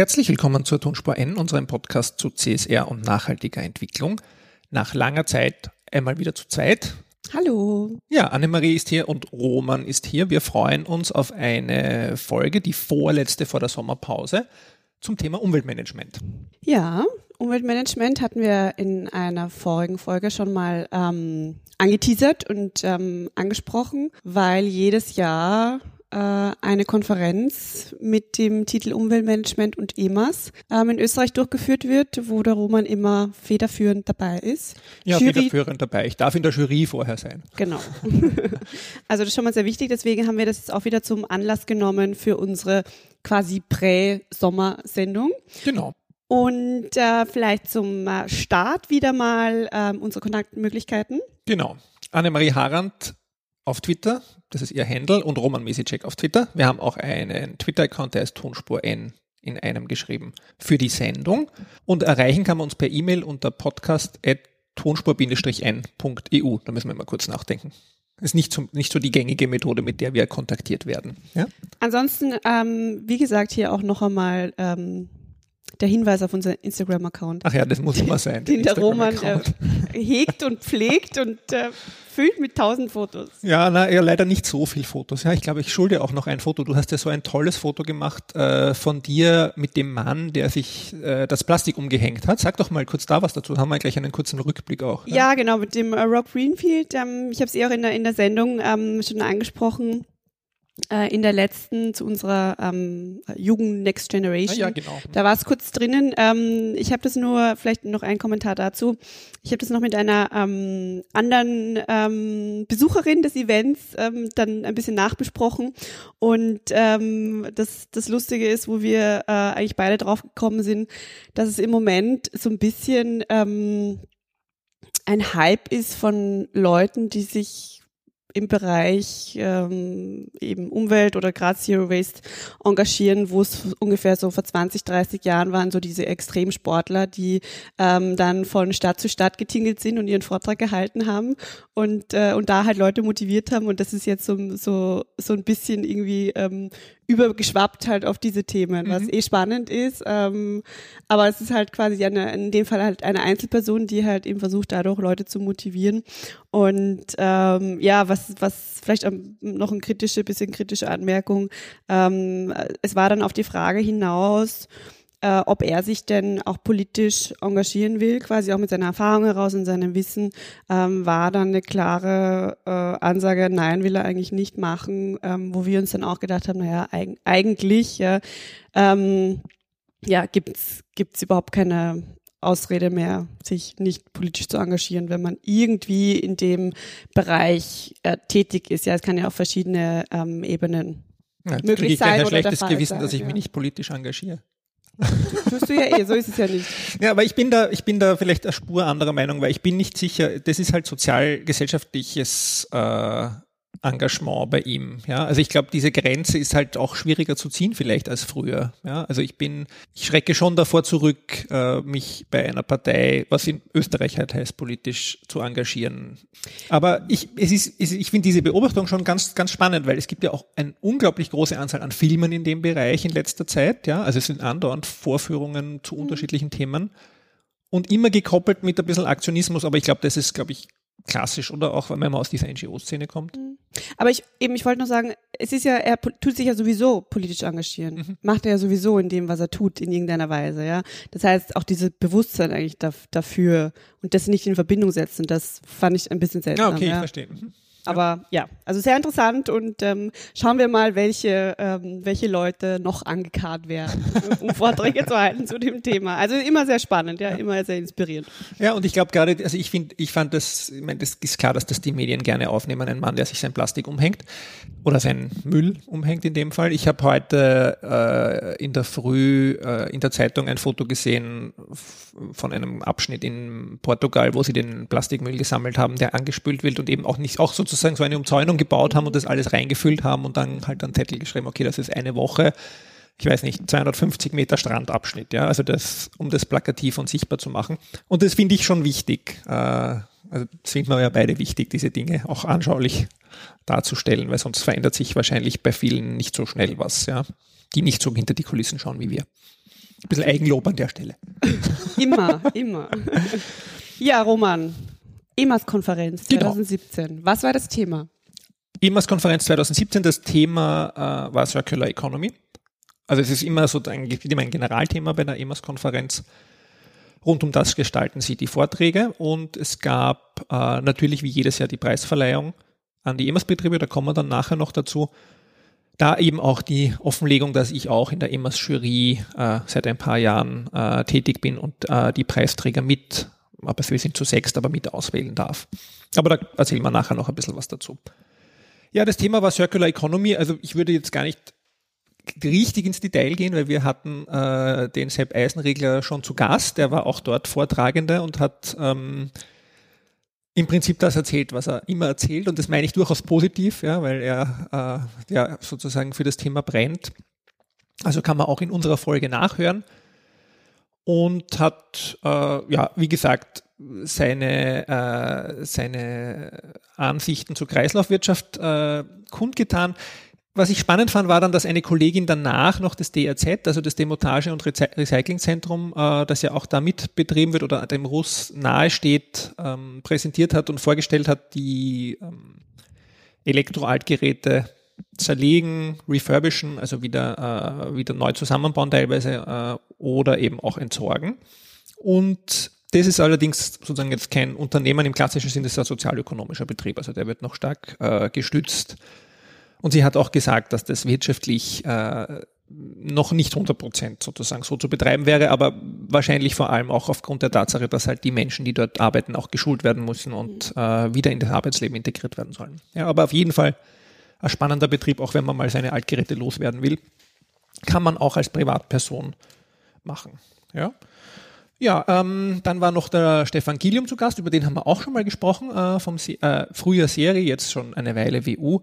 Herzlich willkommen zur Tonspur N, unserem Podcast zu CSR und nachhaltiger Entwicklung. Nach langer Zeit einmal wieder zu zweit. Hallo. Ja, Annemarie ist hier und Roman ist hier. Wir freuen uns auf eine Folge, die vorletzte vor der Sommerpause, zum Thema Umweltmanagement. Ja, Umweltmanagement hatten wir in einer vorigen Folge schon mal ähm, angeteasert und ähm, angesprochen, weil jedes Jahr eine Konferenz mit dem Titel Umweltmanagement und EMAS ähm, in Österreich durchgeführt wird, wo der Roman immer federführend dabei ist. Ja, Jury, federführend dabei. Ich darf in der Jury vorher sein. Genau. also das ist schon mal sehr wichtig. Deswegen haben wir das jetzt auch wieder zum Anlass genommen für unsere quasi Prä-Sommersendung. Genau. Und äh, vielleicht zum äh, Start wieder mal äh, unsere Kontaktmöglichkeiten. Genau. Annemarie Harand auf Twitter, das ist ihr Handle, und Roman Mesicek auf Twitter. Wir haben auch einen Twitter-Account, der ist Tonspur N in einem geschrieben für die Sendung. Und erreichen kann man uns per E-Mail unter podcast.tonspur-n.eu. Da müssen wir mal kurz nachdenken. Ist nicht so, nicht so die gängige Methode, mit der wir kontaktiert werden. Ja? Ansonsten, ähm, wie gesagt, hier auch noch einmal ähm, der Hinweis auf unser Instagram-Account. Ach ja, das muss immer sein. Den der Roman äh, hegt und pflegt und äh, füllt mit tausend Fotos. Ja, na, ja, leider nicht so viel Fotos. Ja, ich glaube, ich schulde auch noch ein Foto. Du hast ja so ein tolles Foto gemacht äh, von dir mit dem Mann, der sich äh, das Plastik umgehängt hat. Sag doch mal kurz da was dazu. Haben wir gleich einen kurzen Rückblick auch. Ja, ja genau, mit dem äh, Rob Greenfield. Ähm, ich habe es eh auch in der, in der Sendung ähm, schon angesprochen äh, in der letzten zu unserer ähm, Jugend Next Generation. Ah, ja, genau. Da war es kurz drinnen. Ähm, ich habe das nur, vielleicht noch ein Kommentar dazu. Ich habe das noch mit einer ähm, anderen ähm, Besucherin des Events ähm, dann ein bisschen nachbesprochen. Und ähm, das, das Lustige ist, wo wir äh, eigentlich beide drauf gekommen sind, dass es im Moment so ein bisschen ähm, ein Hype ist von Leuten, die sich im Bereich ähm, eben Umwelt oder gerade Zero Waste engagieren, wo es ungefähr so vor 20, 30 Jahren waren so diese Extremsportler, die ähm, dann von Stadt zu Stadt getingelt sind und ihren Vortrag gehalten haben und äh, und da halt Leute motiviert haben. Und das ist jetzt so so so ein bisschen irgendwie ähm, übergeschwappt halt auf diese Themen, was mhm. eh spannend ist. Ähm, aber es ist halt quasi eine, in dem Fall halt eine Einzelperson, die halt eben versucht, dadurch Leute zu motivieren. Und ähm, ja, was, was vielleicht noch eine kritische, bisschen kritische Anmerkung. Ähm, es war dann auf die Frage hinaus, äh, ob er sich denn auch politisch engagieren will, quasi auch mit seiner Erfahrung heraus und seinem Wissen, ähm, war dann eine klare äh, Ansage, nein, will er eigentlich nicht machen, ähm, wo wir uns dann auch gedacht haben, naja, eig eigentlich, ja, ähm, ja, gibt's gibt's überhaupt keine Ausrede mehr, sich nicht politisch zu engagieren, wenn man irgendwie in dem Bereich äh, tätig ist. Ja, es kann ja auf verschiedene ähm, Ebenen ja, möglich sein. Ich ein schlechtes Gewissen, sein, dass ich ja. mich nicht politisch engagiere. Tust du ja eh, so ist es ja nicht. Ja, aber ich bin da, ich bin da vielleicht eine Spur anderer Meinung, weil ich bin nicht sicher, das ist halt sozialgesellschaftliches äh, Engagement bei ihm. Ja, also ich glaube, diese Grenze ist halt auch schwieriger zu ziehen vielleicht als früher. Ja, also ich bin, ich schrecke schon davor zurück, äh, mich bei einer Partei, was in Österreich halt heißt, politisch zu engagieren. Aber ich, es ist, ich finde diese Beobachtung schon ganz, ganz spannend, weil es gibt ja auch eine unglaublich große Anzahl an Filmen in dem Bereich in letzter Zeit. Ja, also es sind andauernd Vorführungen zu mhm. unterschiedlichen Themen und immer gekoppelt mit ein bisschen Aktionismus. Aber ich glaube, das ist, glaube ich, klassisch oder auch wenn man aus dieser NGO-Szene kommt. Mhm. Aber ich eben, ich wollte noch sagen, es ist ja, er tut sich ja sowieso politisch engagieren. Mhm. Macht er ja sowieso in dem, was er tut, in irgendeiner Weise, ja. Das heißt, auch dieses Bewusstsein eigentlich dafür und das nicht in Verbindung setzen, das fand ich ein bisschen seltsam. Ja, okay, ja. ich verstehe. Mhm. Aber ja, also sehr interessant und ähm, schauen wir mal, welche, ähm, welche Leute noch angekarrt werden, um Vorträge zu halten zu dem Thema. Also immer sehr spannend, ja, ja. immer sehr inspirierend. Ja, und ich glaube gerade, also ich finde, ich fand das, ich meine, das ist klar, dass das die Medien gerne aufnehmen, ein Mann, der sich sein Plastik umhängt oder sein Müll umhängt in dem Fall. Ich habe heute äh, in der Früh äh, in der Zeitung ein Foto gesehen von einem Abschnitt in Portugal, wo sie den Plastikmüll gesammelt haben, der angespült wird und eben auch nicht auch so sozusagen so eine Umzäunung gebaut haben und das alles reingefüllt haben und dann halt einen Zettel geschrieben, okay, das ist eine Woche, ich weiß nicht, 250 Meter Strandabschnitt, ja, also das, um das plakativ und sichtbar zu machen. Und das finde ich schon wichtig. Äh, also das finden wir ja beide wichtig, diese Dinge auch anschaulich darzustellen, weil sonst verändert sich wahrscheinlich bei vielen nicht so schnell was, ja. die nicht so hinter die Kulissen schauen wie wir. Ein bisschen Eigenlob an der Stelle. immer, immer. Ja, Roman, EMAS-Konferenz 2017. Genau. Was war das Thema? EMAS-Konferenz 2017, das Thema äh, war Circular Economy. Also es ist immer so eigentlich immer ein Generalthema bei der EMAS-Konferenz. Rund um das gestalten sie die Vorträge und es gab äh, natürlich wie jedes Jahr die Preisverleihung an die EMAS-Betriebe, da kommen wir dann nachher noch dazu. Da eben auch die Offenlegung, dass ich auch in der EMAS-Jury äh, seit ein paar Jahren äh, tätig bin und äh, die Preisträger mit, aber wir sind zu sechst, aber mit auswählen darf. Aber da erzählen wir nachher noch ein bisschen was dazu. Ja, das Thema war Circular Economy. Also ich würde jetzt gar nicht richtig ins Detail gehen, weil wir hatten äh, den Sepp Eisenregler schon zu Gast. Der war auch dort Vortragender und hat ähm, im Prinzip das erzählt, was er immer erzählt. Und das meine ich durchaus positiv, ja, weil er äh, ja, sozusagen für das Thema brennt. Also kann man auch in unserer Folge nachhören. Und hat, äh, ja, wie gesagt, seine, äh, seine Ansichten zur Kreislaufwirtschaft äh, kundgetan. Was ich spannend fand, war dann, dass eine Kollegin danach noch das DRZ, also das Demontage- und Recyclingzentrum, äh, das ja auch da mit betrieben wird oder dem Russ nahesteht, ähm, präsentiert hat und vorgestellt hat, die ähm, Elektroaltgeräte zerlegen, refurbischen, also wieder, äh, wieder neu zusammenbauen teilweise äh, oder eben auch entsorgen. Und das ist allerdings sozusagen jetzt kein Unternehmen im klassischen Sinne, das ist ein sozialökonomischer Betrieb. Also der wird noch stark äh, gestützt. Und sie hat auch gesagt, dass das wirtschaftlich äh, noch nicht 100 Prozent sozusagen so zu betreiben wäre, aber wahrscheinlich vor allem auch aufgrund der Tatsache, dass halt die Menschen, die dort arbeiten, auch geschult werden müssen und äh, wieder in das Arbeitsleben integriert werden sollen. Ja, aber auf jeden Fall ein spannender Betrieb, auch wenn man mal seine Altgeräte loswerden will, kann man auch als Privatperson machen. Ja. Ja, ähm, dann war noch der Stefan Gillium zu Gast, über den haben wir auch schon mal gesprochen, äh, vom Se äh, früher Serie, jetzt schon eine Weile WU.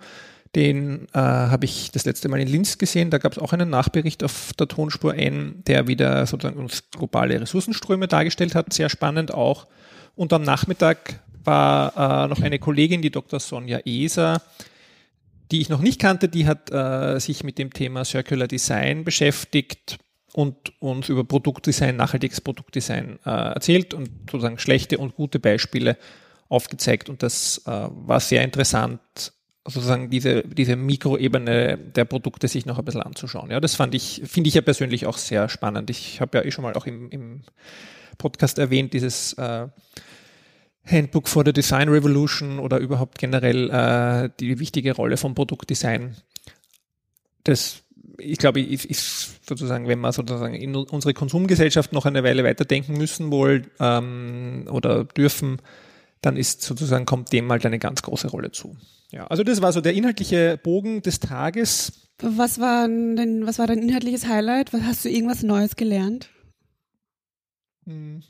Den äh, habe ich das letzte Mal in Linz gesehen. Da gab es auch einen Nachbericht auf der Tonspur N, der wieder sozusagen uns globale Ressourcenströme dargestellt hat. Sehr spannend auch. Und am Nachmittag war äh, noch eine Kollegin, die Dr. Sonja Eser, die ich noch nicht kannte. Die hat äh, sich mit dem Thema Circular Design beschäftigt und uns über Produktdesign, nachhaltiges Produktdesign äh, erzählt und sozusagen schlechte und gute Beispiele aufgezeigt. Und das äh, war sehr interessant, sozusagen diese, diese Mikroebene der Produkte sich noch ein bisschen anzuschauen. Ja, das fand ich, finde ich ja persönlich auch sehr spannend. Ich habe ja eh schon mal auch im, im Podcast erwähnt, dieses äh, Handbook for the Design Revolution oder überhaupt generell äh, die wichtige Rolle vom Produktdesign. Das ich glaube, ist, ist sozusagen, wenn wir sozusagen in unsere Konsumgesellschaft noch eine Weile weiterdenken müssen wohl ähm, oder dürfen, dann ist sozusagen, kommt dem halt eine ganz große Rolle zu. Ja, also das war so der inhaltliche Bogen des Tages. Was war denn, was war dein inhaltliches Highlight? Was hast du irgendwas Neues gelernt? Hm.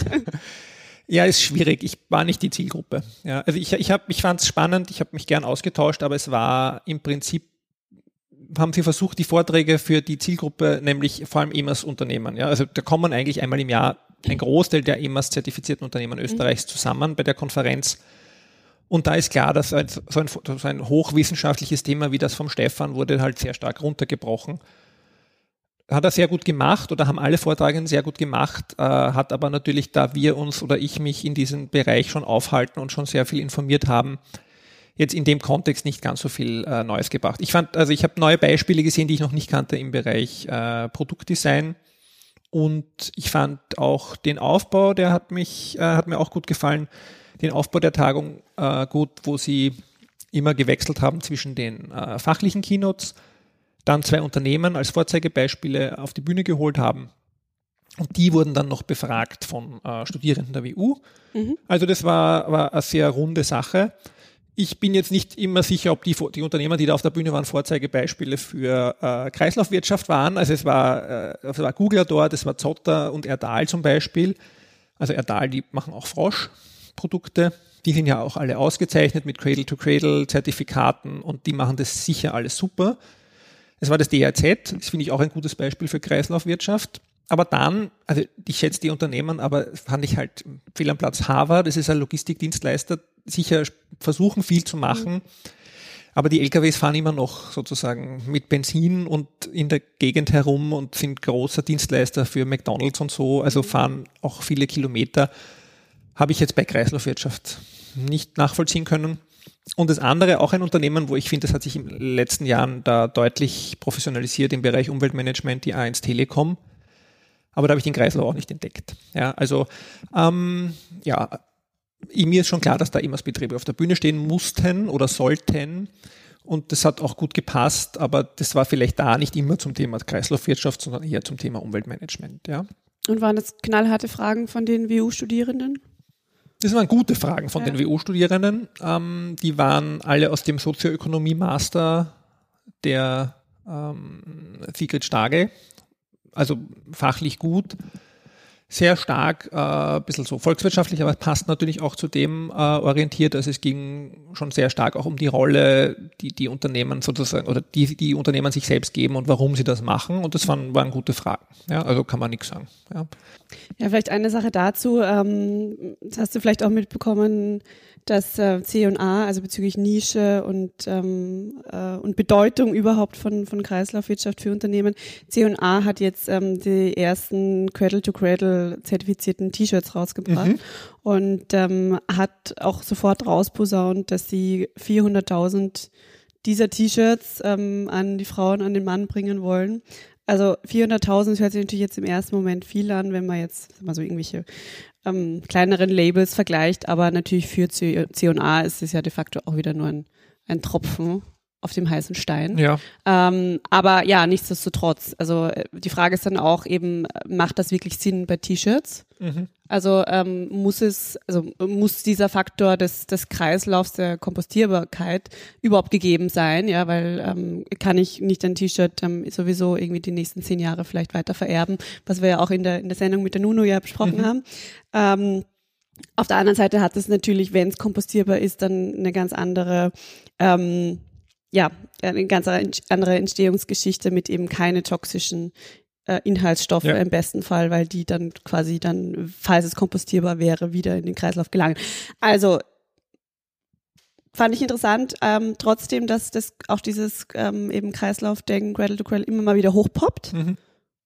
ja, ist schwierig. Ich war nicht die Zielgruppe. Ja, also ich, ich, hab, ich fand es spannend, ich habe mich gern ausgetauscht, aber es war im Prinzip haben sie versucht, die Vorträge für die Zielgruppe, nämlich vor allem EMAS-Unternehmen. Ja, also da kommen eigentlich einmal im Jahr ein Großteil der EMAS-zertifizierten Unternehmen mhm. Österreichs zusammen bei der Konferenz. Und da ist klar, dass so ein, so ein hochwissenschaftliches Thema wie das vom Stefan wurde halt sehr stark runtergebrochen. Hat er sehr gut gemacht oder haben alle Vortragenden sehr gut gemacht, äh, hat aber natürlich, da wir uns oder ich mich in diesem Bereich schon aufhalten und schon sehr viel informiert haben, jetzt in dem Kontext nicht ganz so viel äh, Neues gebracht. Ich fand, also ich habe neue Beispiele gesehen, die ich noch nicht kannte im Bereich äh, Produktdesign. Und ich fand auch den Aufbau, der hat mich, äh, hat mir auch gut gefallen, den Aufbau der Tagung äh, gut, wo sie immer gewechselt haben zwischen den äh, fachlichen Keynotes, dann zwei Unternehmen als Vorzeigebeispiele auf die Bühne geholt haben. Und die wurden dann noch befragt von äh, Studierenden der WU. Mhm. Also das war, war eine sehr runde Sache. Ich bin jetzt nicht immer sicher, ob die, die Unternehmer, die da auf der Bühne waren, Vorzeigebeispiele für äh, Kreislaufwirtschaft waren. Also es war, äh, es war Googler dort, es war Zotter und Erdal zum Beispiel. Also Erdal, die machen auch Frosch-Produkte. Die sind ja auch alle ausgezeichnet mit Cradle-to-Cradle-Zertifikaten und die machen das sicher alles super. Es war das DRZ, das finde ich auch ein gutes Beispiel für Kreislaufwirtschaft. Aber dann, also ich schätze die Unternehmen, aber fand ich halt fehl am Platz Harvard, das ist ein Logistikdienstleister, sicher versuchen viel zu machen. Mhm. Aber die LKWs fahren immer noch sozusagen mit Benzin und in der Gegend herum und sind großer Dienstleister für McDonalds und so, also fahren auch viele Kilometer. Habe ich jetzt bei Kreislaufwirtschaft nicht nachvollziehen können. Und das andere, auch ein Unternehmen, wo ich finde, das hat sich in den letzten Jahren da deutlich professionalisiert im Bereich Umweltmanagement, die A1 Telekom. Aber da habe ich den Kreislauf auch nicht entdeckt. Ja, also ähm, ja, mir ist schon klar, dass da EMAS-Betriebe auf der Bühne stehen mussten oder sollten. Und das hat auch gut gepasst, aber das war vielleicht da nicht immer zum Thema Kreislaufwirtschaft, sondern eher zum Thema Umweltmanagement. Ja. Und waren das knallharte Fragen von den WU-Studierenden? Das waren gute Fragen von ja. den WU-Studierenden. Ähm, die waren alle aus dem Sozioökonomie-Master der ähm, Sigrid Stage, also fachlich gut sehr stark, äh, ein bisschen so volkswirtschaftlich, aber passt natürlich auch zu dem äh, orientiert. Also es ging schon sehr stark auch um die Rolle, die die Unternehmen sozusagen oder die die Unternehmen sich selbst geben und warum sie das machen. Und das waren, waren gute Fragen. Ja, also kann man nichts sagen. Ja. ja, vielleicht eine Sache dazu. Ähm, das hast du vielleicht auch mitbekommen dass äh, C&A, also bezüglich Nische und, ähm, äh, und Bedeutung überhaupt von, von Kreislaufwirtschaft für Unternehmen, C&A hat jetzt ähm, die ersten Cradle-to-Cradle zertifizierten T-Shirts rausgebracht mhm. und ähm, hat auch sofort rausposaunt, dass sie 400.000 dieser T-Shirts ähm, an die Frauen, an den Mann bringen wollen. Also 400.000 hört sich natürlich jetzt im ersten Moment viel an, wenn man jetzt mal so irgendwelche ähm, kleineren Labels vergleicht, aber natürlich für C&A ist es ja de facto auch wieder nur ein, ein Tropfen auf dem heißen Stein. Ja. Ähm, aber ja, nichtsdestotrotz. Also äh, die Frage ist dann auch eben, macht das wirklich Sinn bei T-Shirts? Mhm. Also ähm, muss es, also muss dieser Faktor des, des Kreislaufs der Kompostierbarkeit überhaupt gegeben sein, ja, weil ähm, kann ich nicht ein T-Shirt ähm, sowieso irgendwie die nächsten zehn Jahre vielleicht weiter vererben, was wir ja auch in der, in der Sendung mit der Nuno ja besprochen mhm. haben. Ähm, auf der anderen Seite hat es natürlich, wenn es kompostierbar ist, dann eine ganz andere ähm, ja, eine ganz andere Entstehungsgeschichte mit eben keine toxischen äh, Inhaltsstoffe ja. im besten Fall, weil die dann quasi dann, falls es kompostierbar wäre, wieder in den Kreislauf gelangen. Also fand ich interessant, ähm, trotzdem, dass das auch dieses ähm, eben Kreislaufdenken, Cradle to Cradle immer mal wieder hochpoppt. Mhm.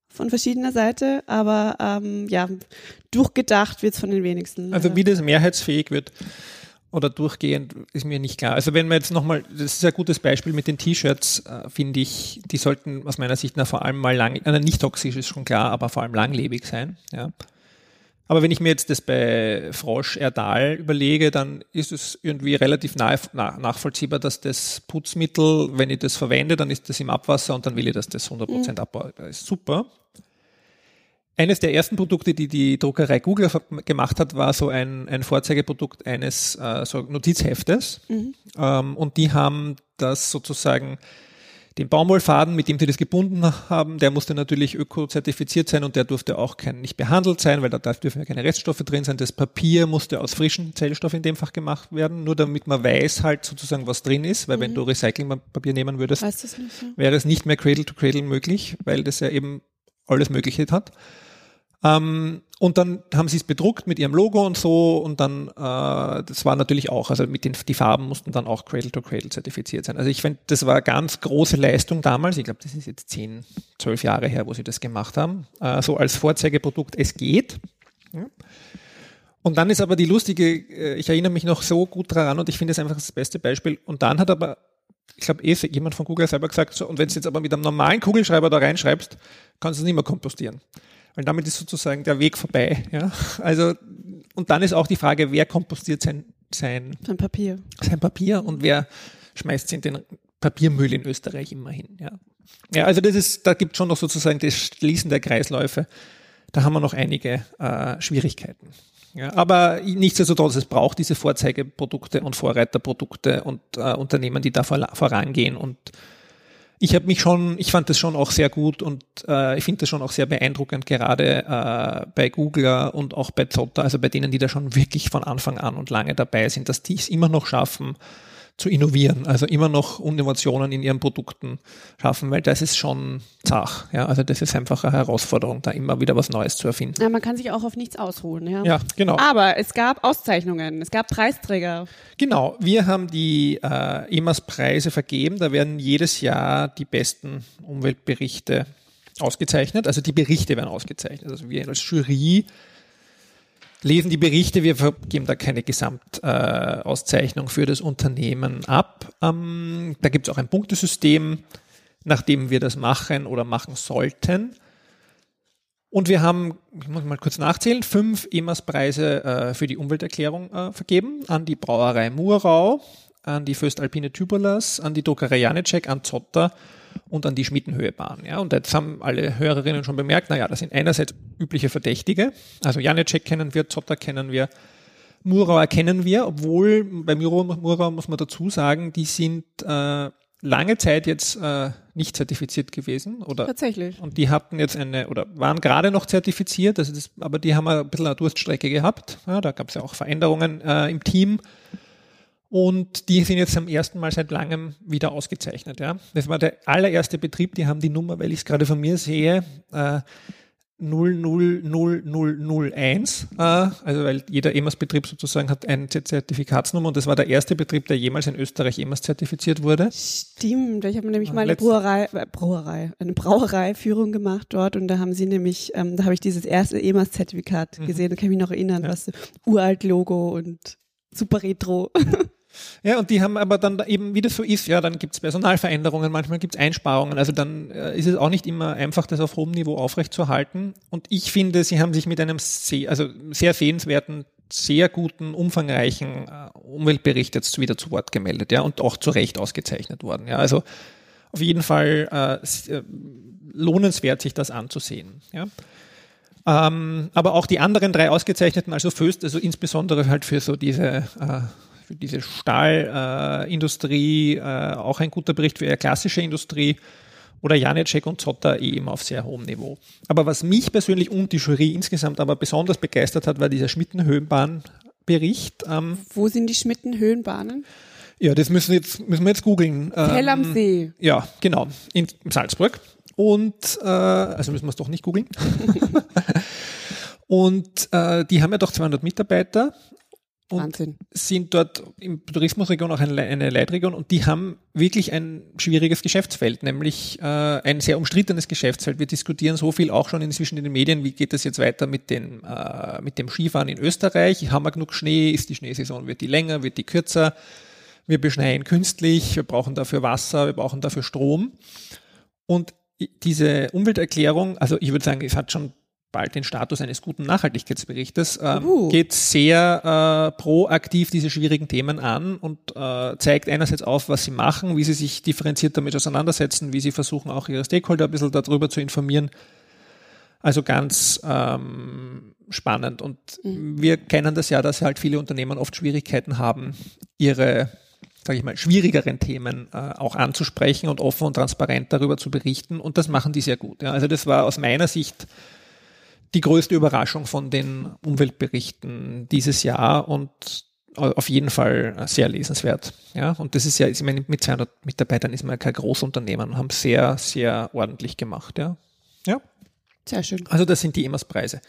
Von verschiedener Seite, aber ähm, ja, durchgedacht wird es von den wenigsten. Also wie das mehrheitsfähig wird, oder durchgehend ist mir nicht klar. Also wenn man jetzt nochmal, das ist ein gutes Beispiel mit den T-Shirts, äh, finde ich, die sollten aus meiner Sicht nach vor allem mal lang, äh, nicht toxisch ist schon klar, aber vor allem langlebig sein. Ja. Aber wenn ich mir jetzt das bei Frosch Erdal überlege, dann ist es irgendwie relativ nahe, na, nachvollziehbar, dass das Putzmittel, wenn ich das verwende, dann ist das im Abwasser und dann will ich, dass das 100% mhm. abbaut. Das ist super. Eines der ersten Produkte, die die Druckerei Google gemacht hat, war so ein, ein Vorzeigeprodukt eines äh, so Notizheftes. Mhm. Ähm, und die haben das sozusagen den Baumwollfaden, mit dem sie das gebunden haben, der musste natürlich ökozertifiziert sein und der durfte auch kein, nicht behandelt sein, weil da dürfen ja keine Reststoffe drin sein. Das Papier musste aus frischen Zellstoffen in dem Fach gemacht werden, nur damit man weiß halt sozusagen, was drin ist, weil mhm. wenn du Recyclingpapier nehmen würdest, nicht, ja. wäre es nicht mehr Cradle to Cradle möglich, weil das ja eben alles Mögliche hat. Ähm, und dann haben sie es bedruckt mit ihrem Logo und so und dann, äh, das war natürlich auch, also mit den die Farben mussten dann auch Cradle to Cradle zertifiziert sein. Also ich finde, das war ganz große Leistung damals. Ich glaube, das ist jetzt zehn, zwölf Jahre her, wo sie das gemacht haben. Äh, so als Vorzeigeprodukt, es geht. Und dann ist aber die lustige, äh, ich erinnere mich noch so gut daran und ich finde es einfach das beste Beispiel. Und dann hat aber, ich glaube, eh jemand von Google selber gesagt, so, und wenn du jetzt aber mit einem normalen Kugelschreiber da reinschreibst, kannst du es nicht mehr kompostieren weil damit ist sozusagen der Weg vorbei. Ja? Also, und dann ist auch die Frage, wer kompostiert sein, sein, sein Papier. Sein Papier und wer schmeißt es in den Papiermüll in Österreich immerhin. Ja. ja, also das ist, da gibt es schon noch sozusagen das Schließen der Kreisläufe. Da haben wir noch einige äh, Schwierigkeiten. Ja, aber nichtsdestotrotz, es braucht diese Vorzeigeprodukte und Vorreiterprodukte und äh, Unternehmen, die da vor, vorangehen und ich habe mich schon, ich fand das schon auch sehr gut und äh, ich finde das schon auch sehr beeindruckend, gerade äh, bei Googler und auch bei Zotter, also bei denen, die da schon wirklich von Anfang an und lange dabei sind, dass die es immer noch schaffen, zu innovieren, also immer noch Innovationen in ihren Produkten schaffen, weil das ist schon zach. Ja, also das ist einfach eine Herausforderung, da immer wieder was Neues zu erfinden. Ja, man kann sich auch auf nichts ausruhen. Ja, ja genau. Aber es gab Auszeichnungen, es gab Preisträger. Genau, wir haben die äh, EMAS-Preise vergeben. Da werden jedes Jahr die besten Umweltberichte ausgezeichnet. Also die Berichte werden ausgezeichnet. Also wir als Jury lesen die Berichte, wir geben da keine Gesamtauszeichnung für das Unternehmen ab. Ähm, da gibt es auch ein Punktesystem, nachdem wir das machen oder machen sollten. Und wir haben, ich muss mal kurz nachzählen, fünf EMAS-Preise äh, für die Umwelterklärung äh, vergeben an die Brauerei Murau, an die Föstalpine Tubulas, an die Druckerei Janicek, an Zotter und an die Schmittenhöhebahn. Ja, und jetzt haben alle Hörerinnen schon bemerkt, naja, das sind einerseits übliche Verdächtige, also Janicek kennen wir, Zotter kennen wir, Murau erkennen wir, obwohl bei Murau, Murau muss man dazu sagen, die sind äh, lange Zeit jetzt äh, nicht zertifiziert gewesen. Oder, Tatsächlich. Und die hatten jetzt eine, oder waren gerade noch zertifiziert, also das, aber die haben ein bisschen eine Durststrecke gehabt. Ja, da gab es ja auch Veränderungen äh, im Team. Und die sind jetzt zum ersten Mal seit langem wieder ausgezeichnet. Ja. Das war der allererste Betrieb, die haben die Nummer, weil ich es gerade von mir sehe, äh, 000001, äh, also weil jeder EMAS-Betrieb sozusagen hat eine Zertifikatsnummer und das war der erste Betrieb, der jemals in Österreich EMAS zertifiziert wurde. Stimmt, ich habe nämlich mal eine Brauerei, äh, Brauerei, eine Brauereiführung gemacht dort und da haben sie nämlich, ähm, da habe ich dieses erste EMAS-Zertifikat mhm. gesehen, da kann ich mich noch erinnern, ja. was uralt Logo und super retro. Ja, und die haben aber dann eben, wie das so ist, ja, dann gibt es Personalveränderungen, manchmal gibt es Einsparungen. Also dann äh, ist es auch nicht immer einfach, das auf hohem Niveau aufrechtzuerhalten. Und ich finde, sie haben sich mit einem sehr, also sehr sehenswerten, sehr guten, umfangreichen äh, Umweltbericht jetzt wieder zu Wort gemeldet, ja, und auch zu Recht ausgezeichnet worden. Ja, also auf jeden Fall äh, äh lohnenswert, sich das anzusehen. Ja. Ähm, aber auch die anderen drei ausgezeichneten, also Föst, also insbesondere halt für so diese äh, für diese Stahlindustrie äh, äh, auch ein guter Bericht für eher klassische Industrie oder Janecek und Zotter eben auf sehr hohem Niveau. Aber was mich persönlich und die Jury insgesamt aber besonders begeistert hat, war dieser Schmittenhöhenbahn-Bericht. Ähm, Wo sind die Schmittenhöhenbahnen? Ja, das müssen, jetzt, müssen wir jetzt googeln. Hell am ähm, See. Ja, genau, in Salzburg. Und, äh, also müssen wir es doch nicht googeln. und äh, die haben ja doch 200 Mitarbeiter und Wahnsinn. sind dort im Tourismusregion auch eine, eine Leitregion und die haben wirklich ein schwieriges Geschäftsfeld, nämlich äh, ein sehr umstrittenes Geschäftsfeld. Wir diskutieren so viel auch schon inzwischen in den Medien, wie geht es jetzt weiter mit, den, äh, mit dem Skifahren in Österreich? Haben wir genug Schnee? Ist die Schneesaison, wird die länger, wird die kürzer? Wir beschneien künstlich, wir brauchen dafür Wasser, wir brauchen dafür Strom. Und diese Umwelterklärung, also ich würde sagen, es hat schon bald den Status eines guten Nachhaltigkeitsberichtes, ähm, uh. geht sehr äh, proaktiv diese schwierigen Themen an und äh, zeigt einerseits auf, was sie machen, wie sie sich differenziert damit auseinandersetzen, wie sie versuchen, auch ihre Stakeholder ein bisschen darüber zu informieren. Also ganz ähm, spannend. Und mhm. wir kennen das ja, dass halt viele Unternehmen oft Schwierigkeiten haben, ihre sage ich mal, schwierigeren Themen äh, auch anzusprechen und offen und transparent darüber zu berichten. Und das machen die sehr gut. Ja. Also das war aus meiner Sicht die größte Überraschung von den Umweltberichten dieses Jahr und auf jeden Fall sehr lesenswert. Ja, und das ist ja, ich meine, mit 200 Mitarbeitern ist man ja kein Großunternehmen und haben sehr, sehr ordentlich gemacht. Ja, ja. Sehr schön. Also das sind die EMAS-Preise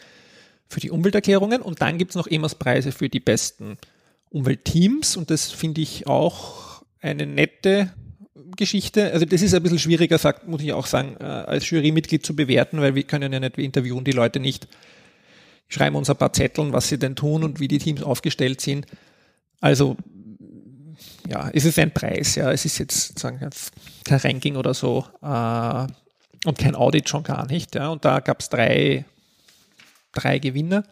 für die Umwelterklärungen und dann gibt es noch EMAS-Preise für die besten Umweltteams und das finde ich auch eine nette Geschichte. Also das ist ein bisschen schwieriger, sagt, muss ich auch sagen, äh, als Jurymitglied zu bewerten, weil wir können ja nicht, wir interviewen die Leute nicht, schreiben uns ein paar Zetteln, was sie denn tun und wie die Teams aufgestellt sind. Also ja, es ist ein Preis, ja, es ist jetzt sagen kein Ranking oder so äh, und kein Audit schon gar nicht. Ja. Und da gab es drei, drei Gewinner.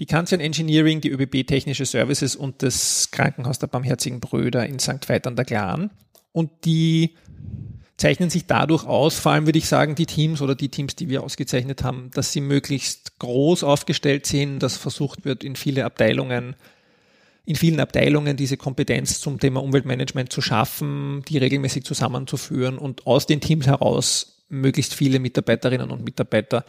Die Kanzian Engineering, die ÖBB Technische Services und das Krankenhaus der Barmherzigen Brüder in St. Veit an der Glan und die zeichnen sich dadurch aus, vor allem würde ich sagen, die Teams oder die Teams, die wir ausgezeichnet haben, dass sie möglichst groß aufgestellt sind, dass versucht wird, in viele Abteilungen, in vielen Abteilungen diese Kompetenz zum Thema Umweltmanagement zu schaffen, die regelmäßig zusammenzuführen und aus den Teams heraus möglichst viele Mitarbeiterinnen und Mitarbeiter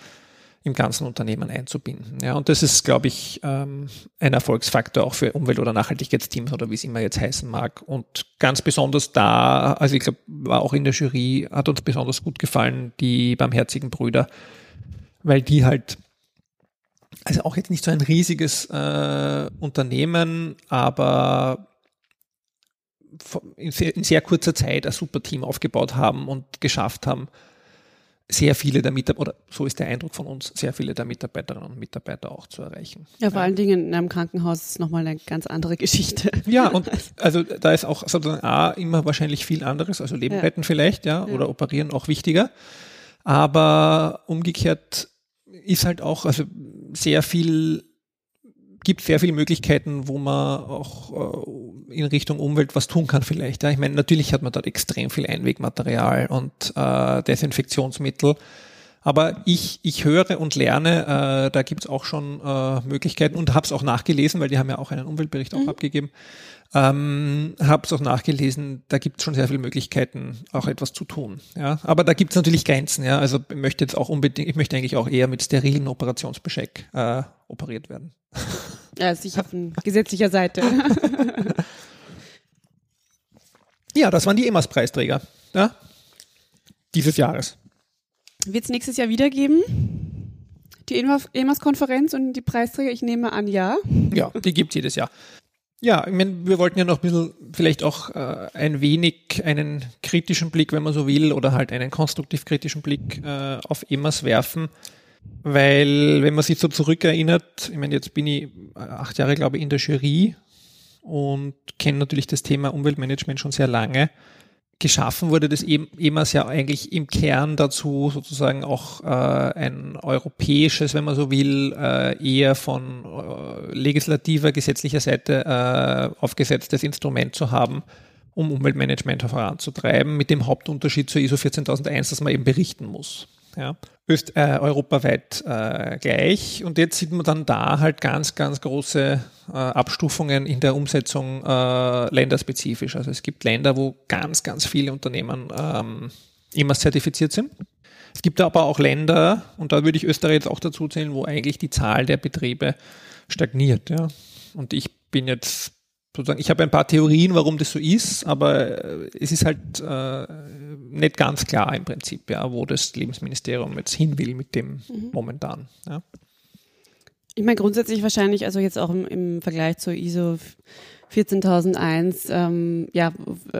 im ganzen Unternehmen einzubinden. Ja, und das ist, glaube ich, ähm, ein Erfolgsfaktor auch für Umwelt- oder Nachhaltigkeitsteams oder wie es immer jetzt heißen mag. Und ganz besonders da, also ich glaube, war auch in der Jury, hat uns besonders gut gefallen, die barmherzigen Brüder, weil die halt, also auch jetzt nicht so ein riesiges äh, Unternehmen, aber in sehr, in sehr kurzer Zeit ein super Team aufgebaut haben und geschafft haben, sehr viele der Mitarbeiter, oder so ist der Eindruck von uns, sehr viele der Mitarbeiterinnen und Mitarbeiter auch zu erreichen. Ja, vor allen Dingen in einem Krankenhaus ist nochmal eine ganz andere Geschichte. Ja, und also da ist auch sozusagen A, immer wahrscheinlich viel anderes, also Leben ja. retten vielleicht, ja, ja, oder operieren auch wichtiger. Aber umgekehrt ist halt auch, also sehr viel gibt sehr viele Möglichkeiten, wo man auch äh, in Richtung Umwelt was tun kann vielleicht. Ja. Ich meine, natürlich hat man dort extrem viel Einwegmaterial und äh, Desinfektionsmittel. Aber ich, ich höre und lerne, äh, da gibt's auch schon äh, Möglichkeiten und habe es auch nachgelesen, weil die haben ja auch einen Umweltbericht auch mhm. abgegeben. Ähm, habe es auch nachgelesen, da gibt es schon sehr viele Möglichkeiten, auch etwas zu tun. Ja, aber da gibt es natürlich Grenzen. Ja, also ich möchte jetzt auch unbedingt, ich möchte eigentlich auch eher mit sterilen Operationsbescheck äh, operiert werden. Ja, sicher von gesetzlicher Seite. ja, das waren die EMAS-Preisträger ja, dieses Jahres. Wird es nächstes Jahr wieder geben? Die EMAS-Konferenz und die Preisträger, ich nehme an, ja. Ja, die gibt es jedes Jahr. Ja, ich meine, wir wollten ja noch ein bisschen vielleicht auch äh, ein wenig einen kritischen Blick, wenn man so will, oder halt einen konstruktiv kritischen Blick äh, auf EMAS werfen. Weil, wenn man sich so zurückerinnert, ich meine, jetzt bin ich acht Jahre, glaube ich, in der Jury und kenne natürlich das Thema Umweltmanagement schon sehr lange geschaffen wurde das EMAS ja eigentlich im Kern dazu, sozusagen auch äh, ein europäisches, wenn man so will, äh, eher von äh, legislativer, gesetzlicher Seite äh, aufgesetztes Instrument zu haben, um Umweltmanagement voranzutreiben, mit dem Hauptunterschied zur ISO 14001, dass man eben berichten muss ja, Öst, äh, europaweit äh, gleich. Und jetzt sieht man dann da halt ganz, ganz große äh, Abstufungen in der Umsetzung äh, länderspezifisch. Also es gibt Länder, wo ganz, ganz viele Unternehmen ähm, immer zertifiziert sind. Es gibt aber auch Länder, und da würde ich Österreich jetzt auch dazu zählen, wo eigentlich die Zahl der Betriebe stagniert. Ja. Und ich bin jetzt sozusagen, ich habe ein paar Theorien, warum das so ist, aber äh, es ist halt äh, nicht ganz klar im Prinzip, ja, wo das Lebensministerium jetzt hin will mit dem mhm. momentan. Ja. Ich meine grundsätzlich wahrscheinlich, also jetzt auch im, im Vergleich zur ISO 14001, ähm, ja,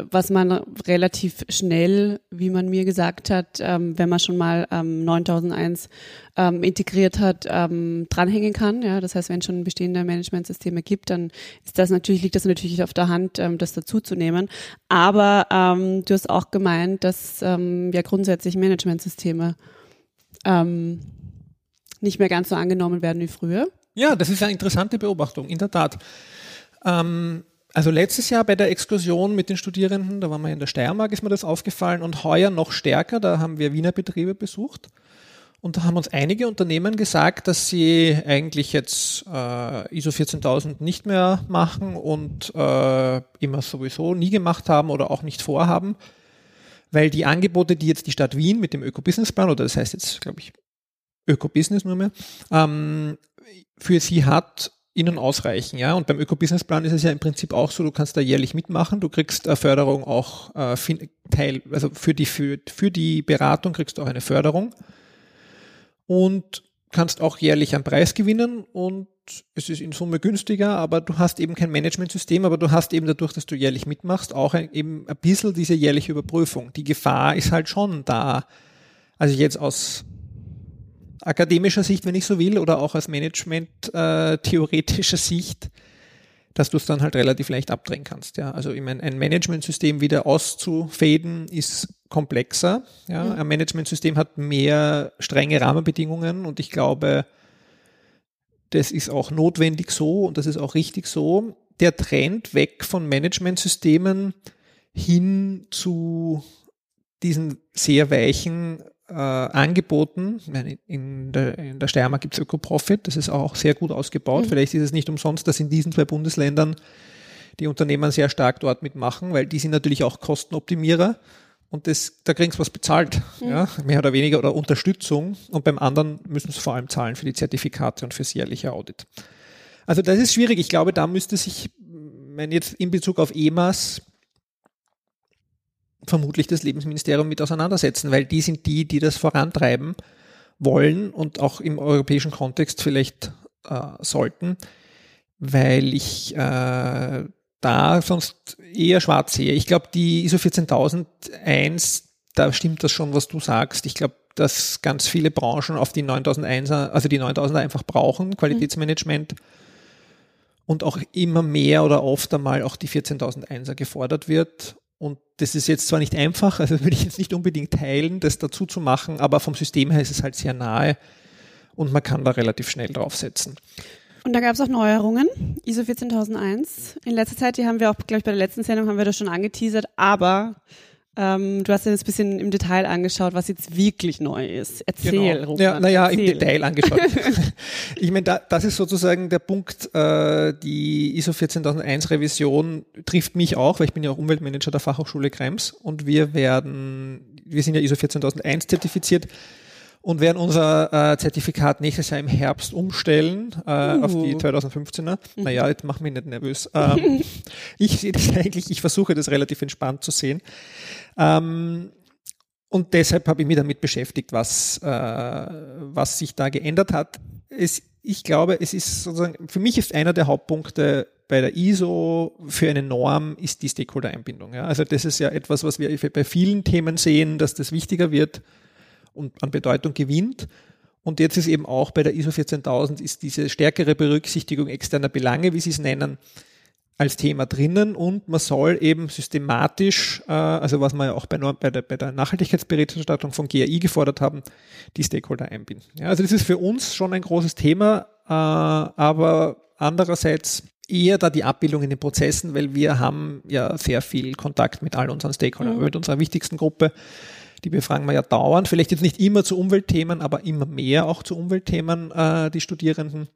was man relativ schnell, wie man mir gesagt hat, ähm, wenn man schon mal ähm, 9001 ähm, integriert hat, ähm, dranhängen kann. Ja, das heißt, wenn es schon bestehende Managementsysteme gibt, dann ist das natürlich, liegt das natürlich auf der Hand, ähm, das dazuzunehmen. Aber ähm, du hast auch gemeint, dass ähm, ja grundsätzlich Managementsysteme ähm, nicht mehr ganz so angenommen werden wie früher. Ja, das ist eine interessante Beobachtung, in der Tat. Ähm, also letztes Jahr bei der Exkursion mit den Studierenden, da waren wir in der Steiermark, ist mir das aufgefallen und heuer noch stärker, da haben wir Wiener Betriebe besucht. Und da haben uns einige Unternehmen gesagt, dass sie eigentlich jetzt äh, ISO 14000 nicht mehr machen und äh, immer sowieso nie gemacht haben oder auch nicht vorhaben, weil die Angebote, die jetzt die Stadt Wien mit dem Öko-Business-Plan, oder das heißt jetzt, glaube ich, Öko-Business nur mehr, ähm, für sie hat, ihnen ausreichen. Ja? Und beim Öko-Business-Plan ist es ja im Prinzip auch so, du kannst da jährlich mitmachen, du kriegst eine Förderung auch äh, Teil, also für die, für, für die Beratung kriegst du auch eine Förderung und kannst auch jährlich einen Preis gewinnen und es ist in Summe günstiger, aber du hast eben kein Managementsystem, aber du hast eben dadurch, dass du jährlich mitmachst, auch ein, eben ein bisschen diese jährliche Überprüfung. Die Gefahr ist halt schon da. Also jetzt aus akademischer Sicht, wenn ich so will, oder auch aus Management-theoretischer äh, Sicht, dass du es dann halt relativ leicht abdrehen kannst. Ja, also ich meine, ein Managementsystem wieder auszufäden ist komplexer. Ja, mhm. ein Managementsystem hat mehr strenge Rahmenbedingungen und ich glaube, das ist auch notwendig so und das ist auch richtig so. Der Trend weg von Managementsystemen hin zu diesen sehr weichen äh, angeboten. In der, in der Steiermark gibt es Öko-Profit, das ist auch sehr gut ausgebaut. Mhm. Vielleicht ist es nicht umsonst, dass in diesen zwei Bundesländern die Unternehmen sehr stark dort mitmachen, weil die sind natürlich auch Kostenoptimierer und das, da kriegen sie was bezahlt, mhm. ja, mehr oder weniger oder Unterstützung und beim anderen müssen sie vor allem zahlen für die Zertifikate und fürs jährliche Audit. Also das ist schwierig. Ich glaube, da müsste sich, wenn jetzt in Bezug auf EMAS vermutlich das Lebensministerium mit auseinandersetzen, weil die sind die, die das vorantreiben wollen und auch im europäischen Kontext vielleicht äh, sollten, weil ich äh, da sonst eher schwarz sehe. Ich glaube, die ISO 14001, da stimmt das schon, was du sagst. Ich glaube, dass ganz viele Branchen auf die 9001er, also die 9000er einfach brauchen, Qualitätsmanagement. Mhm. Und auch immer mehr oder oft einmal auch die 14001er gefordert wird. Und das ist jetzt zwar nicht einfach, also würde ich jetzt nicht unbedingt teilen, das dazu zu machen, aber vom System her ist es halt sehr nahe und man kann da relativ schnell draufsetzen. Und da gab es auch Neuerungen, ISO 14001. In letzter Zeit, die haben wir auch, glaube ich, bei der letzten Sendung haben wir das schon angeteasert, aber ähm, du hast dir das ein bisschen im Detail angeschaut, was jetzt wirklich neu ist. Erzähl, genau. Ja, naja, im Detail angeschaut. ich meine, da, das ist sozusagen der Punkt, äh, die ISO 14001 Revision trifft mich auch, weil ich bin ja auch Umweltmanager der Fachhochschule Krems und wir werden, wir sind ja ISO 14001 zertifiziert und werden unser äh, Zertifikat nächstes Jahr im Herbst umstellen äh, uh. auf die 2015er. Mhm. Naja, jetzt mach mich nicht nervös. Ähm, ich sehe das eigentlich, ich versuche das relativ entspannt zu sehen. Ähm, und deshalb habe ich mich damit beschäftigt, was, äh, was sich da geändert hat. Es, ich glaube, es ist sozusagen, für mich ist einer der Hauptpunkte bei der ISO für eine Norm ist die Stakeholder-Einbindung. Ja? Also das ist ja etwas, was wir bei vielen Themen sehen, dass das wichtiger wird und an Bedeutung gewinnt. Und jetzt ist eben auch bei der ISO 14000 ist diese stärkere Berücksichtigung externer Belange, wie Sie es nennen, als Thema drinnen und man soll eben systematisch, äh, also was wir ja auch bei, bei, der, bei der Nachhaltigkeitsberichterstattung von GAI gefordert haben, die Stakeholder einbinden. Ja, also das ist für uns schon ein großes Thema, äh, aber andererseits eher da die Abbildung in den Prozessen, weil wir haben ja sehr viel Kontakt mit all unseren Stakeholdern, mhm. mit unserer wichtigsten Gruppe die befragen wir ja dauernd, vielleicht jetzt nicht immer zu Umweltthemen, aber immer mehr auch zu Umweltthemen, äh, die Studierenden.